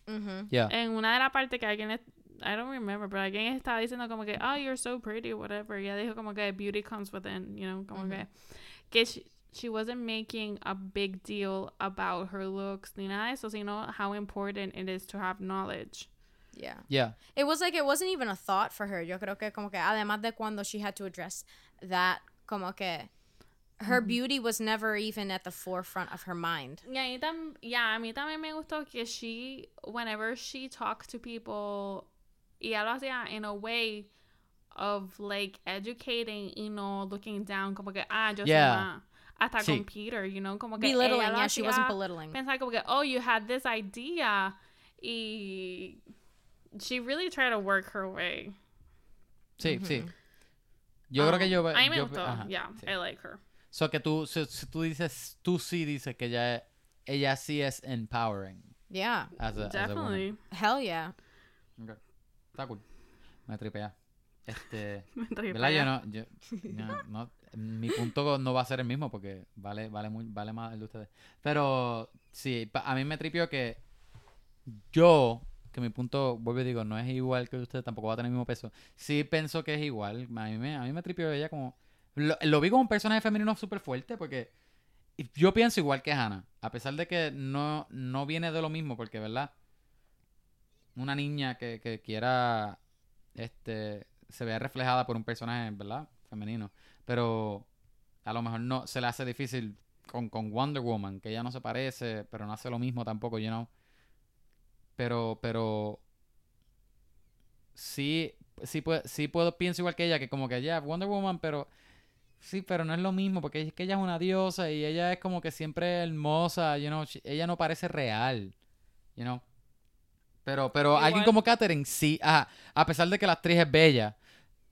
Ujú. Yeah. En una de las partes que alguien, es- I don't remember, pero alguien estaba diciendo como que, oh, you're so pretty, whatever. Y ella dijo como que beauty comes within, you know, como que, que she, she wasn't making a big deal about her looks ni nada de eso, sino how important it is to have knowledge. Yeah. Yeah. It was like it wasn't even a thought for her. Yo creo que como que además de cuando she had to address that, como que her beauty was never even at the forefront of her mind. Y tam, yeah, a mí también me gustó que she, whenever she talked to people, y ella lo hacía in a way of like educating you know, looking down, como que, ah, yo Yeah. sé más. Hasta Sí. con Peter, you know, como que Belittling, ella lo yeah, she wasn't hacía belittling. Pensar como que, oh, you had this idea, y she really tried to work her way. Sí, sí. Yo creo que Um, yo... A mí me yo- gustó, ajá, yeah, sí. I like her. So que tú, si, si tú dices, tú sí dices que ella, ella sí es empowering. Yeah. As a, as a woman. Definitely. Hell yeah. Ok. Está cool. Me tripea. Este... *laughs* Me tripea. ¿Verdad? Yo no, yo, no, no- mi punto no va a ser el mismo porque vale, vale, muy, vale más el de ustedes. Pero sí, a mí me tripió que yo, mi punto, vuelvo y digo, no es igual que usted, tampoco va a tener el mismo peso. Sí pienso que es igual. A mí me, a mí me tripió ella como... Lo, lo vi como un personaje femenino súper fuerte porque yo pienso igual que Hannah. A pesar de que no, no viene de lo mismo porque, ¿verdad? Una niña que, que quiera este se vea reflejada por un personaje, ¿verdad? Femenino. Pero a lo mejor no se le hace difícil con, con Wonder Woman, que ella no se parece, pero no hace lo mismo tampoco, you know. Pero, pero sí, sí, puedo, sí puedo, pienso igual que ella, que como que ya, Wonder Woman, pero sí, pero no es lo mismo, porque es que ella es una diosa y ella es como que siempre hermosa, you know, ella no parece real, you know. Pero, pero Igual. alguien como Katherine, sí, ajá, a pesar de que la actriz es bella,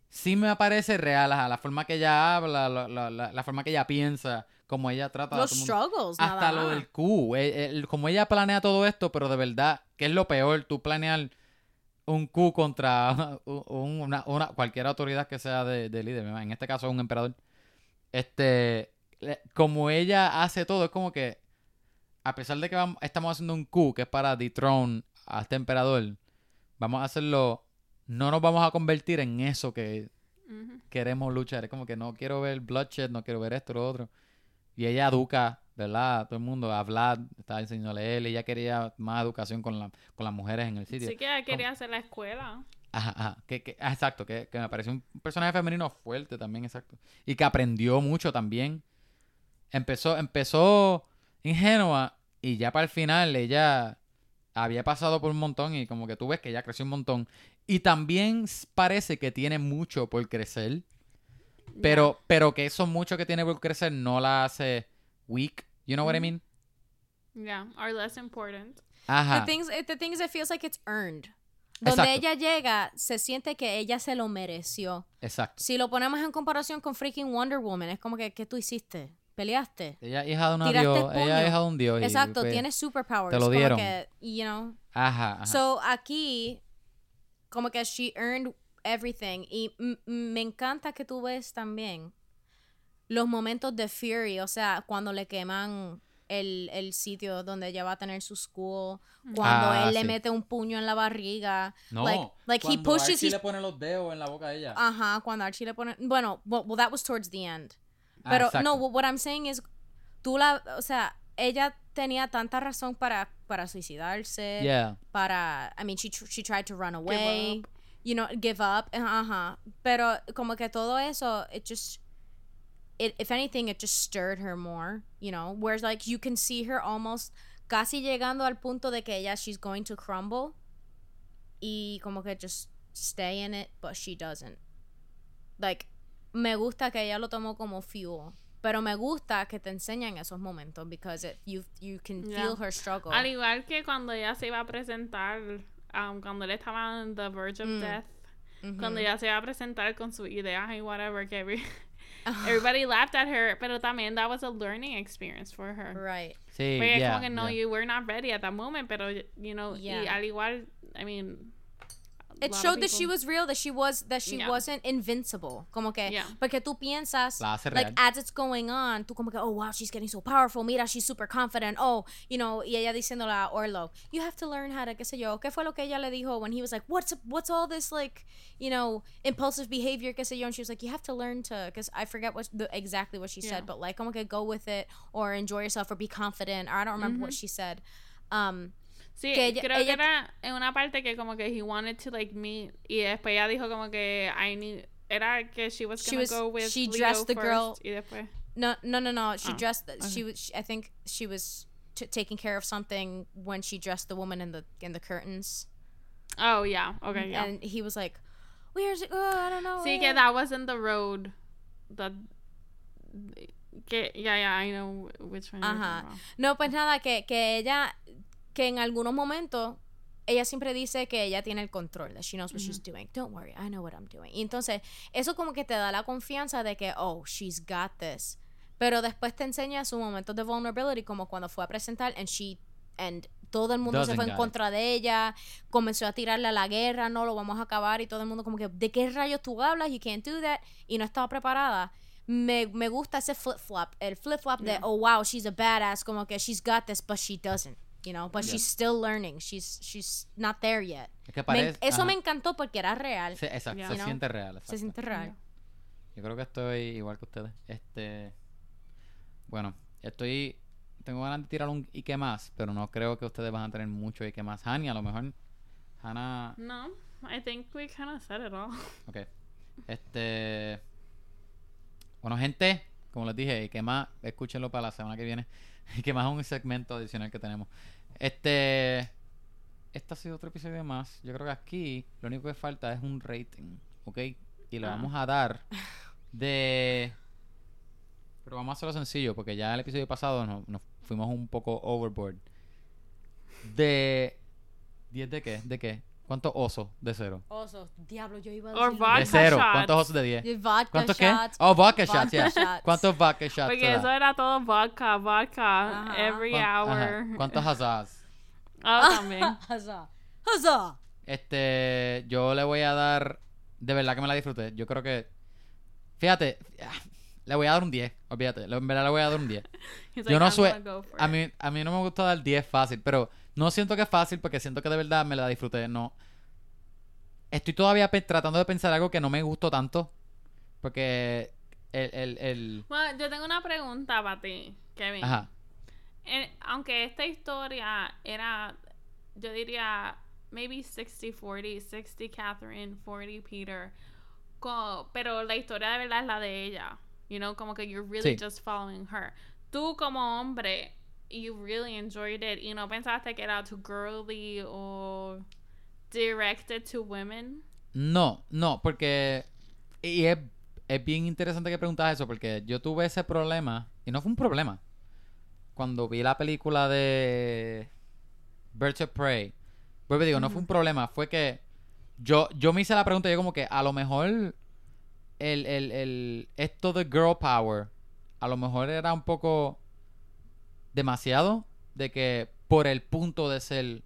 sí me parece real, ajá, la forma que ella habla, la, la, la, la forma que ella piensa, como ella trata a Los todo el mundo. struggles, Hasta nada lo del Q, eh, el- como ella planea todo esto, pero de verdad, ¿qué es lo peor? Tú planear un Q contra *laughs* un- una, una- cualquier autoridad que sea de, de líder, en este caso un emperador. Este, como ella hace todo, es como que, a pesar de que vamos- estamos haciendo un Q que es para dethrone a este emperador, vamos a hacerlo, no nos vamos a convertir en eso que queremos luchar. Es como que no quiero ver bloodshed, no quiero ver esto, lo otro. Y ella educa, ¿verdad? A todo el mundo, a Vlad, estaba enseñándole a él, ella quería más educación con, la, con las mujeres en el sitio. Sí que ella quería hacer la escuela. Ajá, ajá. Que, que- ah, exacto, que, que me pareció un personaje femenino fuerte también, exacto. Y que aprendió mucho también. Empezó, empezó ingenua y ya para el final ella había pasado por un montón y como que tú ves que ella creció un montón. Y también parece que tiene mucho por crecer. Pero, pero que eso mucho que tiene por crecer no la hace weak. You know what I mean? Yeah, are less important. Ajá. The things, the thing is, it feels like it's earned. Donde Exacto. ella llega, se siente que ella se lo mereció. Exacto. Si lo ponemos en comparación con freaking Wonder Woman, es como que, ¿qué tú hiciste? ¿Peleaste? Ella es hija de una dios. Ella es hija de un dios. y, Exacto, pues, tiene superpowers. te lo como dieron. que, you know. Ajá, ajá. So, aquí, como que she earned everything. Y me encanta que tú ves también los momentos de Fury, o sea, cuando le queman el, el sitio donde ella va a tener su school, cuando Ah, él le mete un puño en la barriga. No, like, like he cuando pushes Archie his... le pone los dedos en la boca a ella. Ajá, cuando Archie le pone... Bueno, well, well, that was towards the end. Ah, Pero no, what I'm saying is, tú la, o sea, ella tenía tanta razón para, para suicidarse, Yeah. para, I mean, she, tr- she tried to run away, you know, give up, ajá, pero como que todo eso, it just, it, if anything, it just stirred her more, you know, whereas like you can see her almost casi llegando al punto de que ella, she's going to crumble, y como que just stay in it, but she doesn't. Like, me gusta que ella lo tomó como fuel. Pero me gusta que te enseñan esos momentos because it, you, you can Yeah. feel her struggle. Al igual que cuando ella se iba a presentar, um, cuando él estaba en The Verge of Mm. Death, Ujú. cuando ella se iba a presentar con sus ideas y whatever, que every- *laughs* *laughs* everybody laughed at her, pero también that was a learning experience for her. Right. Sí, Porque yeah, como que no, yeah. you were not ready at that moment, pero, you know, y Yeah. al igual, I mean... a It showed that she was real, that she was that she Yeah. wasn't invincible. Como que Yeah. porque tú piensas like real. as it's going on, tú como que oh wow, she's getting so powerful. Mira, she's super confident. Oh, you know, y ella diciéndole a Orlo, you have to learn how to qué sé yo. ¿Qué fue lo que ella le dijo when he was like, "What's what's all this like, you know, impulsive behavior qué sé yo?" And she was like, "You have to learn to cuz I forget what the, exactly what she Yeah. said, but like como que go with it or enjoy yourself or be confident or I don't remember what she said. Um Sí, que ella- creo ella- que era en una parte que como que he wanted to like meet y después ella dijo como que I need era que she was She gonna was- go with she Leo dressed the first, girl- y después No, no, no, no. She Oh, dressed. The, She was. She, I think she was t- taking care of something when she dressed the woman in the in the curtains. oh yeah okay yeah And he was like, "Where's it? Oh, I don't know." see que eh." that wasn't the road that que yeah yeah I know which one talking about. No, pues nada, que, que ella, que en algunos momentos, ella siempre dice que ella tiene el control, that she knows what she's doing. Don't worry, I know what I'm doing. Y entonces, eso como que te da la confianza de que, oh, she's got this. Pero después te enseña sus momentos de vulnerability, como cuando fue a presentar, and she, and todo el mundo se fue en it. contra de ella, comenzó a tirarle a la guerra, no, lo vamos a acabar, y todo el mundo como que, ¿de qué rayos tú hablas? You can't do that. Y no estaba preparada. Me, me gusta ese flip-flop, el flip-flop de, oh, wow, she's a badass, como que she's got this, but she doesn't, you know, but Yeah. she's still learning, she's, she's not there yet. Es que Me- parece... eso ajá. me encantó porque era real, Sí, exacto, Yeah. se You know? siente real. se siente real. Yo creo que estoy igual que ustedes. Este, bueno, estoy, tengo ganas de tirar un Ike más, pero no creo que ustedes van a tener mucho Ike más. Hani, a lo mejor, Hannah, no I think we kind of said it all *laughs* ok. Este, bueno, gente, como les dije, Ike más, escúchenlo para la semana que viene. *laughs* Ike más es un segmento adicional que tenemos. Este, este ha sido otro episodio más. Yo creo que aquí lo único que falta es un rating, ¿ok? Y lo Ah. vamos a dar de... Pero vamos a hacerlo sencillo porque ya el episodio pasado nos, nos fuimos un poco overboard. De... ¿10 de qué? ¿De qué? ¿Cuántos osos de cero? Oso, diablo, yo iba a Or decir- vodka De cero. shots. ¿Cuántos osos de 10? Y vodka ¿Cuántos qué? shots. Oh, vodka shots, yeah. shots. ¿Cuántos vodka shots? porque eso era todo vodka vodka Ajá. every ¿Cuán- ajá. hour ¿Cuántos hazas? oh *laughs* también Huzzah. Huzzah. Este, yo le voy a dar. De verdad que me la disfruté. Yo creo que. Fíjate, ah, le voy a dar un 10. Olvídate, en verdad le voy a dar un 10. *laughs* He's Yo like, no "I'm sue- gonna go for A it." mí, a mí no me gusta dar 10 fácil, pero no siento que es fácil porque siento que de verdad me la disfruté. No. Estoy todavía tratando de pensar algo que no me gustó tanto. Porque el. el, el- Bueno, yo tengo una pregunta para ti, Kevin. Ajá. Eh, aunque esta historia era, yo diría, maybe 60-40, 60 Catherine, 40 Peter, pero la historia de verdad es la de ella. You know, como que you're really Sí. just following her. Tú como hombre, you really enjoyed it y no pensaste que era too girly o directed to women. No, no, porque. Y es, es bien interesante que preguntas eso, porque yo tuve ese problema, y no fue un problema. Cuando vi la película de Birds of Prey, vuelvo digo, no fue un problema, fue que yo, yo me hice la pregunta, yo como que a lo mejor el, el, el, esto de girl power, a lo mejor era un poco demasiado, de que por el punto de ser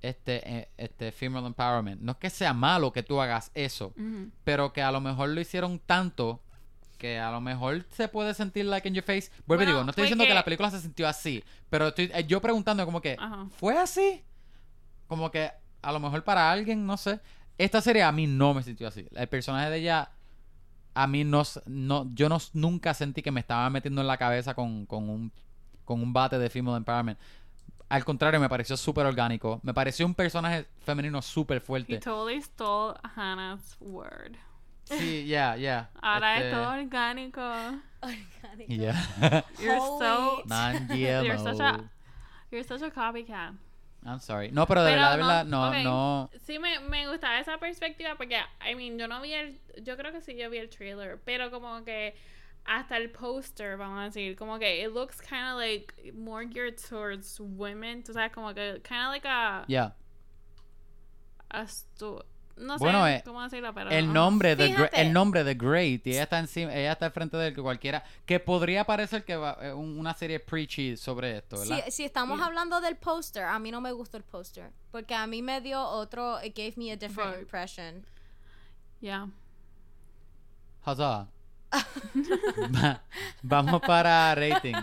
este, eh, este female empowerment. No es que sea malo que tú hagas eso, pero que a lo mejor lo hicieron tanto que a lo mejor se puede sentir like in your face. Vuelvo y Bueno, digo, no estoy diciendo que... que- la película se sintió así, pero estoy eh, yo preguntando como que. ¿fue así? Como que a lo mejor para alguien, no sé. Esta serie a mí no me sintió así. El personaje de ella a mí no, no yo no nunca sentí que me estaba metiendo en la cabeza con, con un con un bate de female empowerment. Al contrario, me pareció súper orgánico. Me pareció un personaje femenino súper He fuerte. totally stole Hannah's word. Sí, yeah, yeah. *laughs* Ahora Este, es todo orgánico. Orgánico. Yeah. *laughs* You're so *laughs* Non-GMO. You're such a you're such a copycat. I'm sorry. No, pero de Pero verdad, de verdad, no, ok. no. Sí, me, me gustaba esa perspectiva porque, I mean, yo no vi el. Yo creo que sí yo vi el trailer, pero como que hasta el poster, vamos a decir, como que it looks kind of like more geared towards women. Tú sabes, como que kind of like a. Yeah. a stu- no Bueno, sé eh, cómo decirlo, pero. El nombre de el nombre de Great y ella está encima, ella está al frente de él que cualquiera que podría parecer que va eh, un- una serie preachy sobre esto, ¿verdad? Si, si estamos Yeah. hablando del póster, a mí no me gustó el póster. Porque a mí me dio otro, it gave me a different Vibe. impression. Yeah. Huzzah. Va- Vamos para rating.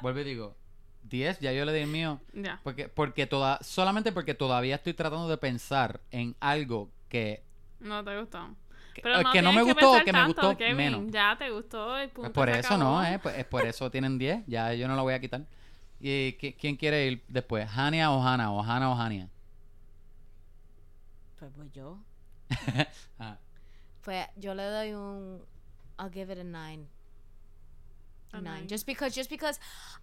Vuelvo y digo, 10, ya yo le di el mío. Ya. Porque, porque toda, solamente porque todavía estoy tratando de pensar en algo que, No te gustó. que, Pero eh, no que no me gustó o que me gustó Kevin. menos. Ya te gustó. y punto, Por se eso no, eh, pues, es por eso tienen 10, ya yo no lo voy a quitar. ¿Y qui- quién quiere ir después? ¿Hania o Hana? ¿O Hana o Hania? Pues, pues yo. *laughs* Ah, Pues yo le doy un, I'll give it a nine. A nine. nine. Just because, just because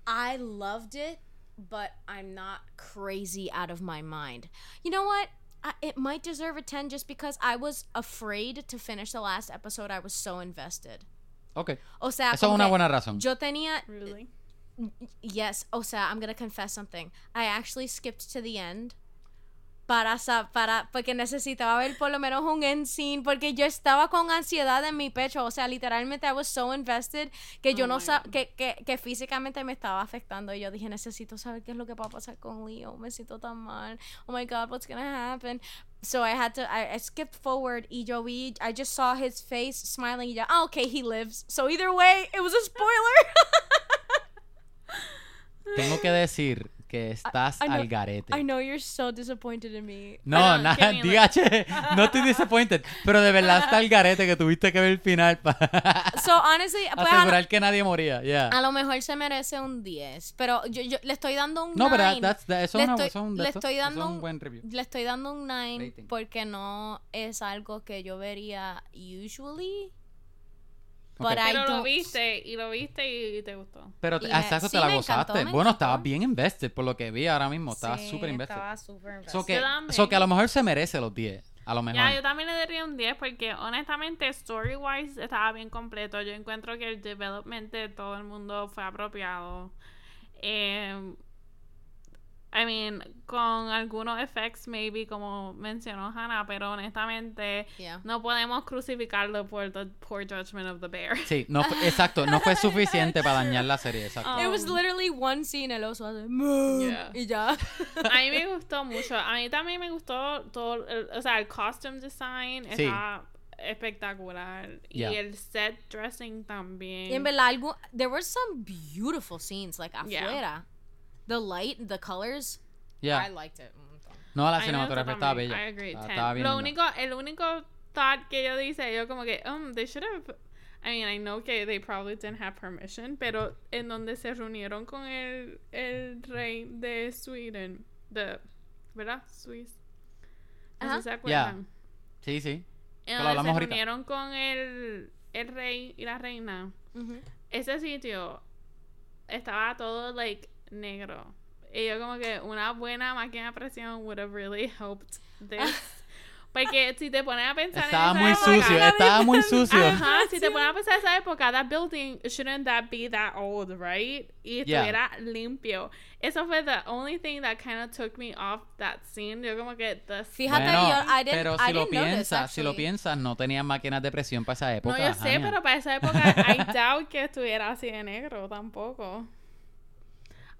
I loved it, but I'm not crazy out of my mind. You know what? I, it might deserve a 10 just because I was afraid to finish the last episode. I was so invested. ok, O sea, eso es una buena razón. Yo tenía Really? Yes, o sea, I'm gonna confess something. I actually skipped to the end para sa- para porque necesitaba ver por lo menos un end scene porque yo estaba con ansiedad en mi pecho, o sea, literalmente I was so invested que yo Oh no my sa God. que, que, que físicamente me estaba afectando y yo dije, necesito saber qué es lo que va a pasar con Leo, me siento tan mal. Oh my god, what's gonna happen? So I had to I, I skipped forward y yo vi I just saw his face smiling y ya, ah, okay, he lives. So either way, it was a spoiler. *laughs* Tengo que decir que estás I know- al garete. I know you're so disappointed in me. No, Pero, nada, Kevin, DH, no estoy disappointed, pero de verdad está al garete que tuviste que ver el final para *laughs* So honestly, *laughs* pues, asegurar que nadie moría, ya. a lo mejor se merece un 10, pero yo, yo le estoy dando un 9. No, pero that's- that- eso Le estoy- eso le estoy eso dando un un- buen review. Le estoy dando un 9 Rating. porque no es algo que yo vería usually. Ok. But I Pero lo don't- viste y lo viste y te gustó. Pero te- y me- exacto, sí, te la encantó, gozaste. bueno, estabas bien invested por lo que vi ahora mismo. Estabas Sí, súper invested. Estaba súper invested. So que, so que a lo mejor se merece los 10. A lo mejor. Ya, yo también le daría un 10 porque honestamente story wise estaba bien completo. Yo encuentro que el development de todo el mundo fue apropiado. Eh, I mean, con algunos effects maybe como mencionó Hannah, pero honestamente Yeah. no podemos crucificarlo por the poor judgment of the bear. *laughs* Sí, no fue- exacto. No fue suficiente para *laughs* dañar la serie. Exacto. It was Um, literally one scene, el oso hace Yeah. y ya. *laughs* A mí me gustó mucho. A mí también me gustó todo, el, o sea, el costume design Sí. está espectacular. Yeah. Y el set dressing también. Y en verdad, algu- there were some beautiful scenes, like Yeah. afuera. The light, the colors. Yeah. I liked it. No, la cinematografía estaba también. bella. I agree, Estaba- 10. estaba bien Lo único, el único thought que yo dice, yo como que, um, they should have, I mean, I know que they probably didn't have permission, pero en donde se reunieron con el, el rey de Sweden, de, ¿verdad? Swiss. No sé Ajá. si se acuerdan. Sí, sí. En donde se ahorita. reunieron con el, el rey y la reina. Ujú. Ese sitio estaba todo, like, negro. Y yo como que una buena máquina de presión would have really helped this. *laughs* Porque si te pones a pensar Estaba en muy esa época, sucio. Estaba muy sucio. Ajá, si te *laughs* pones a pensar en esa época, that building shouldn't that be that old, right? Y Yeah. estuviera limpio. Eso fue the only thing that kind of took me off that scene. Yo como que the Fíjate, Bueno, yo, I didn't, pero I si lo didn't notice, piensas, si lo piensas, no tenían máquinas de presión para esa No, época. yo sé, pero para esa época I *laughs* doubt que estuviera así de negro tampoco.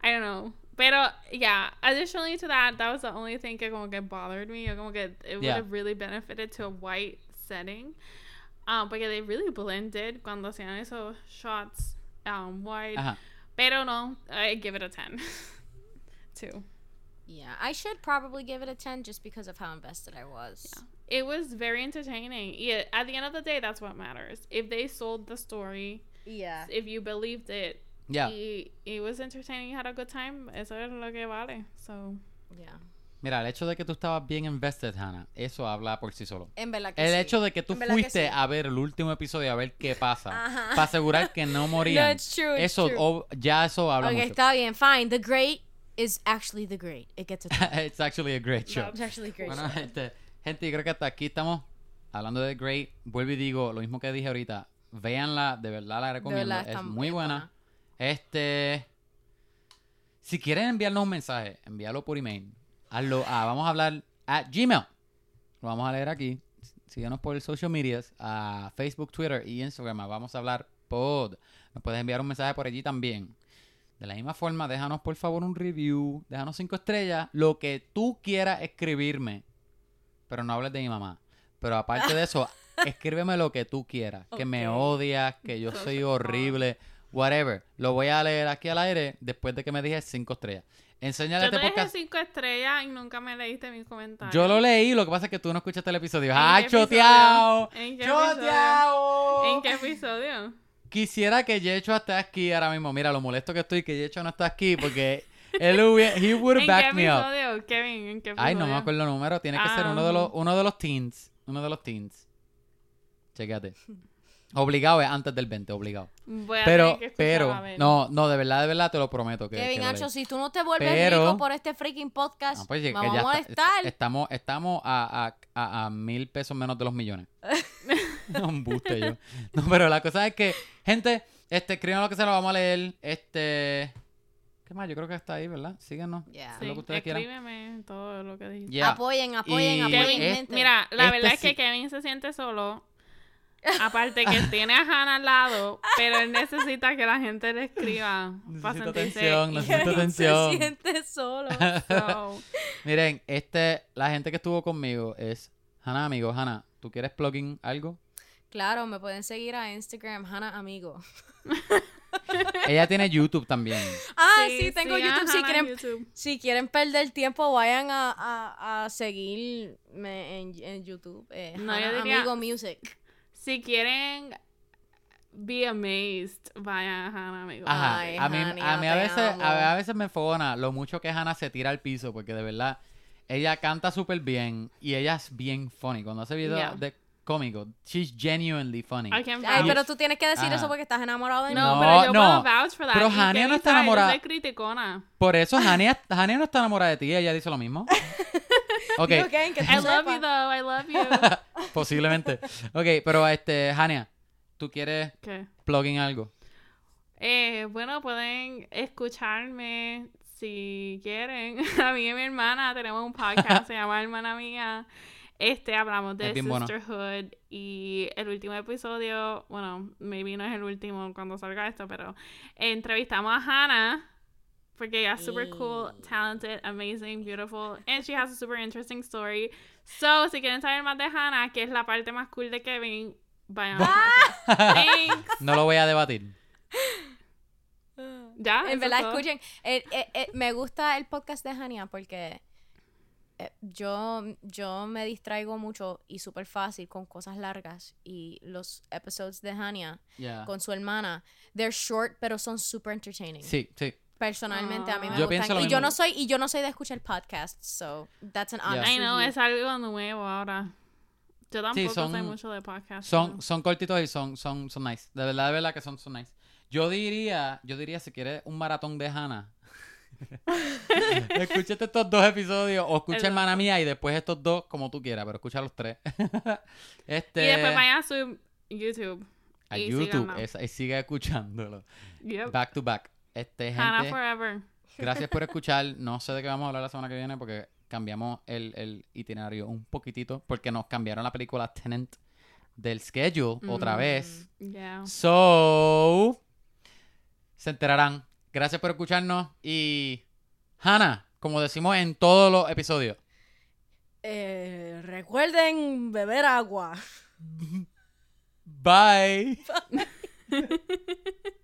I don't know. Pero, yeah, additionally to that, that was the only thing que como que bothered me. Yo como que it would Yeah. have really benefited to a white setting. Um, porque they really blended cuando hacían esos shots um, white. Ajá. Pero no, I give it a 10. *laughs* Two. Yeah, I should probably give it a 10 just because of how invested I was. Yeah. It was very entertaining. Yeah, at the end of the day, that's what matters. If they sold the story, Yeah. if you believed it, Ya. Y it was entertaining, had a good time. Eso es lo que vale. So, Yeah. Mira, el hecho de que tú estabas bien invested, Hannah, eso habla por sí solo. En verdad que El sí. hecho de que tú verdad que fuiste sí. a ver el último episodio a ver qué pasa, *laughs* Ajá. para asegurar que no *laughs* No, morían, it's true, it's eso true. o- ya eso habla Ok, mucho. está bien, fine. The Great is actually the great. It gets a *laughs* It's actually a great show. It's actually a great Bueno, show. gente, gente, yo creo que hasta aquí estamos hablando de Great. Vuelvo y digo lo mismo que dije ahorita. Véanla, de verdad la recomiendo. verdad, es está muy buena. buena. Este. Si quieren enviarnos un mensaje, envíalo por email. Hazlo a vamos a hablar a Gmail. Lo vamos a leer aquí. Síganos por el social medias, a Facebook, Twitter y Instagram. Vamos a hablar pod. Nos puedes enviar un mensaje por allí también. De la misma forma, déjanos por favor un review, déjanos cinco estrellas, lo que tú quieras escribirme. Pero no hables de mi mamá. Pero aparte de eso, *laughs* escríbeme lo que tú quieras. Que me odias, que yo soy horrible, whatever. Lo voy a leer aquí al aire después de que me dije cinco estrellas. Enséñale yo este te dejé podcast. cinco estrellas y nunca me leíste mis comentarios. Yo lo leí, lo que pasa es que tú no escuchaste el episodio. ¿En ¡Ah, qué choteado! ¿En qué ¡Choteado! ¿En qué episodio? Quisiera que Yecho esté aquí ahora mismo. Mira, lo molesto que estoy que Yecho no está aquí porque él hubiera, he *laughs* would ¿En have qué me up. Kevin? ¿En qué episodio? Ay, no me acuerdo el número. Tiene que ser Ah. uno de los, uno de los teens. Uno de los teens. Chécate. *laughs* Obligado es antes del 20, obligado. Voy a Pero, tener que escuchar, pero, a ver. no, no, de verdad, de verdad te lo prometo que. Kevin que Ancho, si tú no te vuelves Pero- rico por este freaking podcast, No, pues, que vamos ya a está- molestar. estamos, estamos a, a, a, a mil pesos menos de los millones. *laughs* *laughs* Un buste yo. No, pero la cosa es que, gente, este, escriban lo que se lo vamos a leer. Este. ¿Qué más? Yo creo que está ahí, ¿verdad? Síguenos. Yeah. lo que ustedes quieran. escríbeme todo lo que dijiste. Apoyen, apoyen, Y- apoyen, Kevin, es- gente. Mira, la Este verdad es que Kevin se siente solo. Aparte que *laughs* tiene a Hannah al lado, pero él necesita que la gente le escriba Necesito atención, necesito *laughs* atención. se siente solo. *laughs* so, Miren, este, la gente que estuvo conmigo es Hanna, amigo. Hanna, ¿tú quieres plugin algo? Claro, me pueden seguir a Instagram, Hannah Amigo. Ella tiene YouTube también. Ah, sí, tengo YouTube. Si Hannah quieren, en YouTube. si quieren perder tiempo, vayan a, a, a seguirme en, en YouTube. Eh, No, yo Hannah diría- Amigo Music. Si quieren be amazed, vayan a Hannah, amigo. Ajá. Ay, a mí, a, mí a veces, a, a veces me fogona lo mucho que Hannah se tira al piso, porque de verdad, ella canta súper bien y ella es bien funny. Cuando hace videos Yeah. de cómico, she's genuinely funny. Ay, pero tú tienes que decir Ajá. eso porque estás enamorado de mí. No, No, pero yo no. puedo vouch for that. Pero Hania no está enamorada. Yo soy criticona. Por eso Hania, Hania no está enamorada de ti, ella dice lo mismo. *laughs* *laughs* Ok, Digo, Kevin, que tú I love you though, I love you. *laughs* posiblemente. Ok, pero este, Hania, ¿tú quieres ¿Qué? plugin algo? Eh, bueno, pueden escucharme si quieren. *laughs* A mí y mi hermana tenemos un podcast, se llama Hermana Mía. Este, hablamos de bien bueno. Sisterhood y el último episodio, bueno, maybe no es el último cuando salga esto, pero entrevistamos a Hannah porque ella es super cool, talented, amazing, beautiful, and she has a super interesting story. So, si quieren saber más de Hannah, que es la parte más cool de Kevin, vayan a Thanks. *laughs* No lo voy a debatir. ¿Ya? En ¿Eso verdad, escuchen. eh, eh, eh, me gusta el podcast de Hania porque eh, yo, yo me distraigo mucho y súper fácil con cosas largas. Y los episodes de Hania con su hermana, they're short, pero son super entertaining. Sí, sí. Personalmente a mí me Yo gustan. lo Y yo no soy y yo no soy de escuchar podcasts, so that's an honest I know, es algo nuevo ahora. Yo tampoco son- sé mucho de podcast. Son, son cortitos y son, son, son nice. De verdad, de verdad que son, son nice. Yo diría, yo diría, si quieres un maratón de Hannah, *laughs* escúchate estos dos episodios o escucha hermana mía y después estos dos como tú quieras, pero escucha los tres. *laughs* este, Y después vayan a su YouTube. a y YouTube esa- y sigue escuchándolo. Yep. Back to back. Este, Hannah gente, Forever. gracias por *laughs* escuchar. No sé de qué vamos a hablar la semana que viene porque cambiamos el, el itinerario un poquitito porque nos cambiaron la película Tenant del schedule otra Mm, vez. Yeah. So, se enterarán. Gracias por escucharnos y Hannah, como decimos en todos los episodios. Eh, recuerden beber agua. *laughs* Bye. *laughs*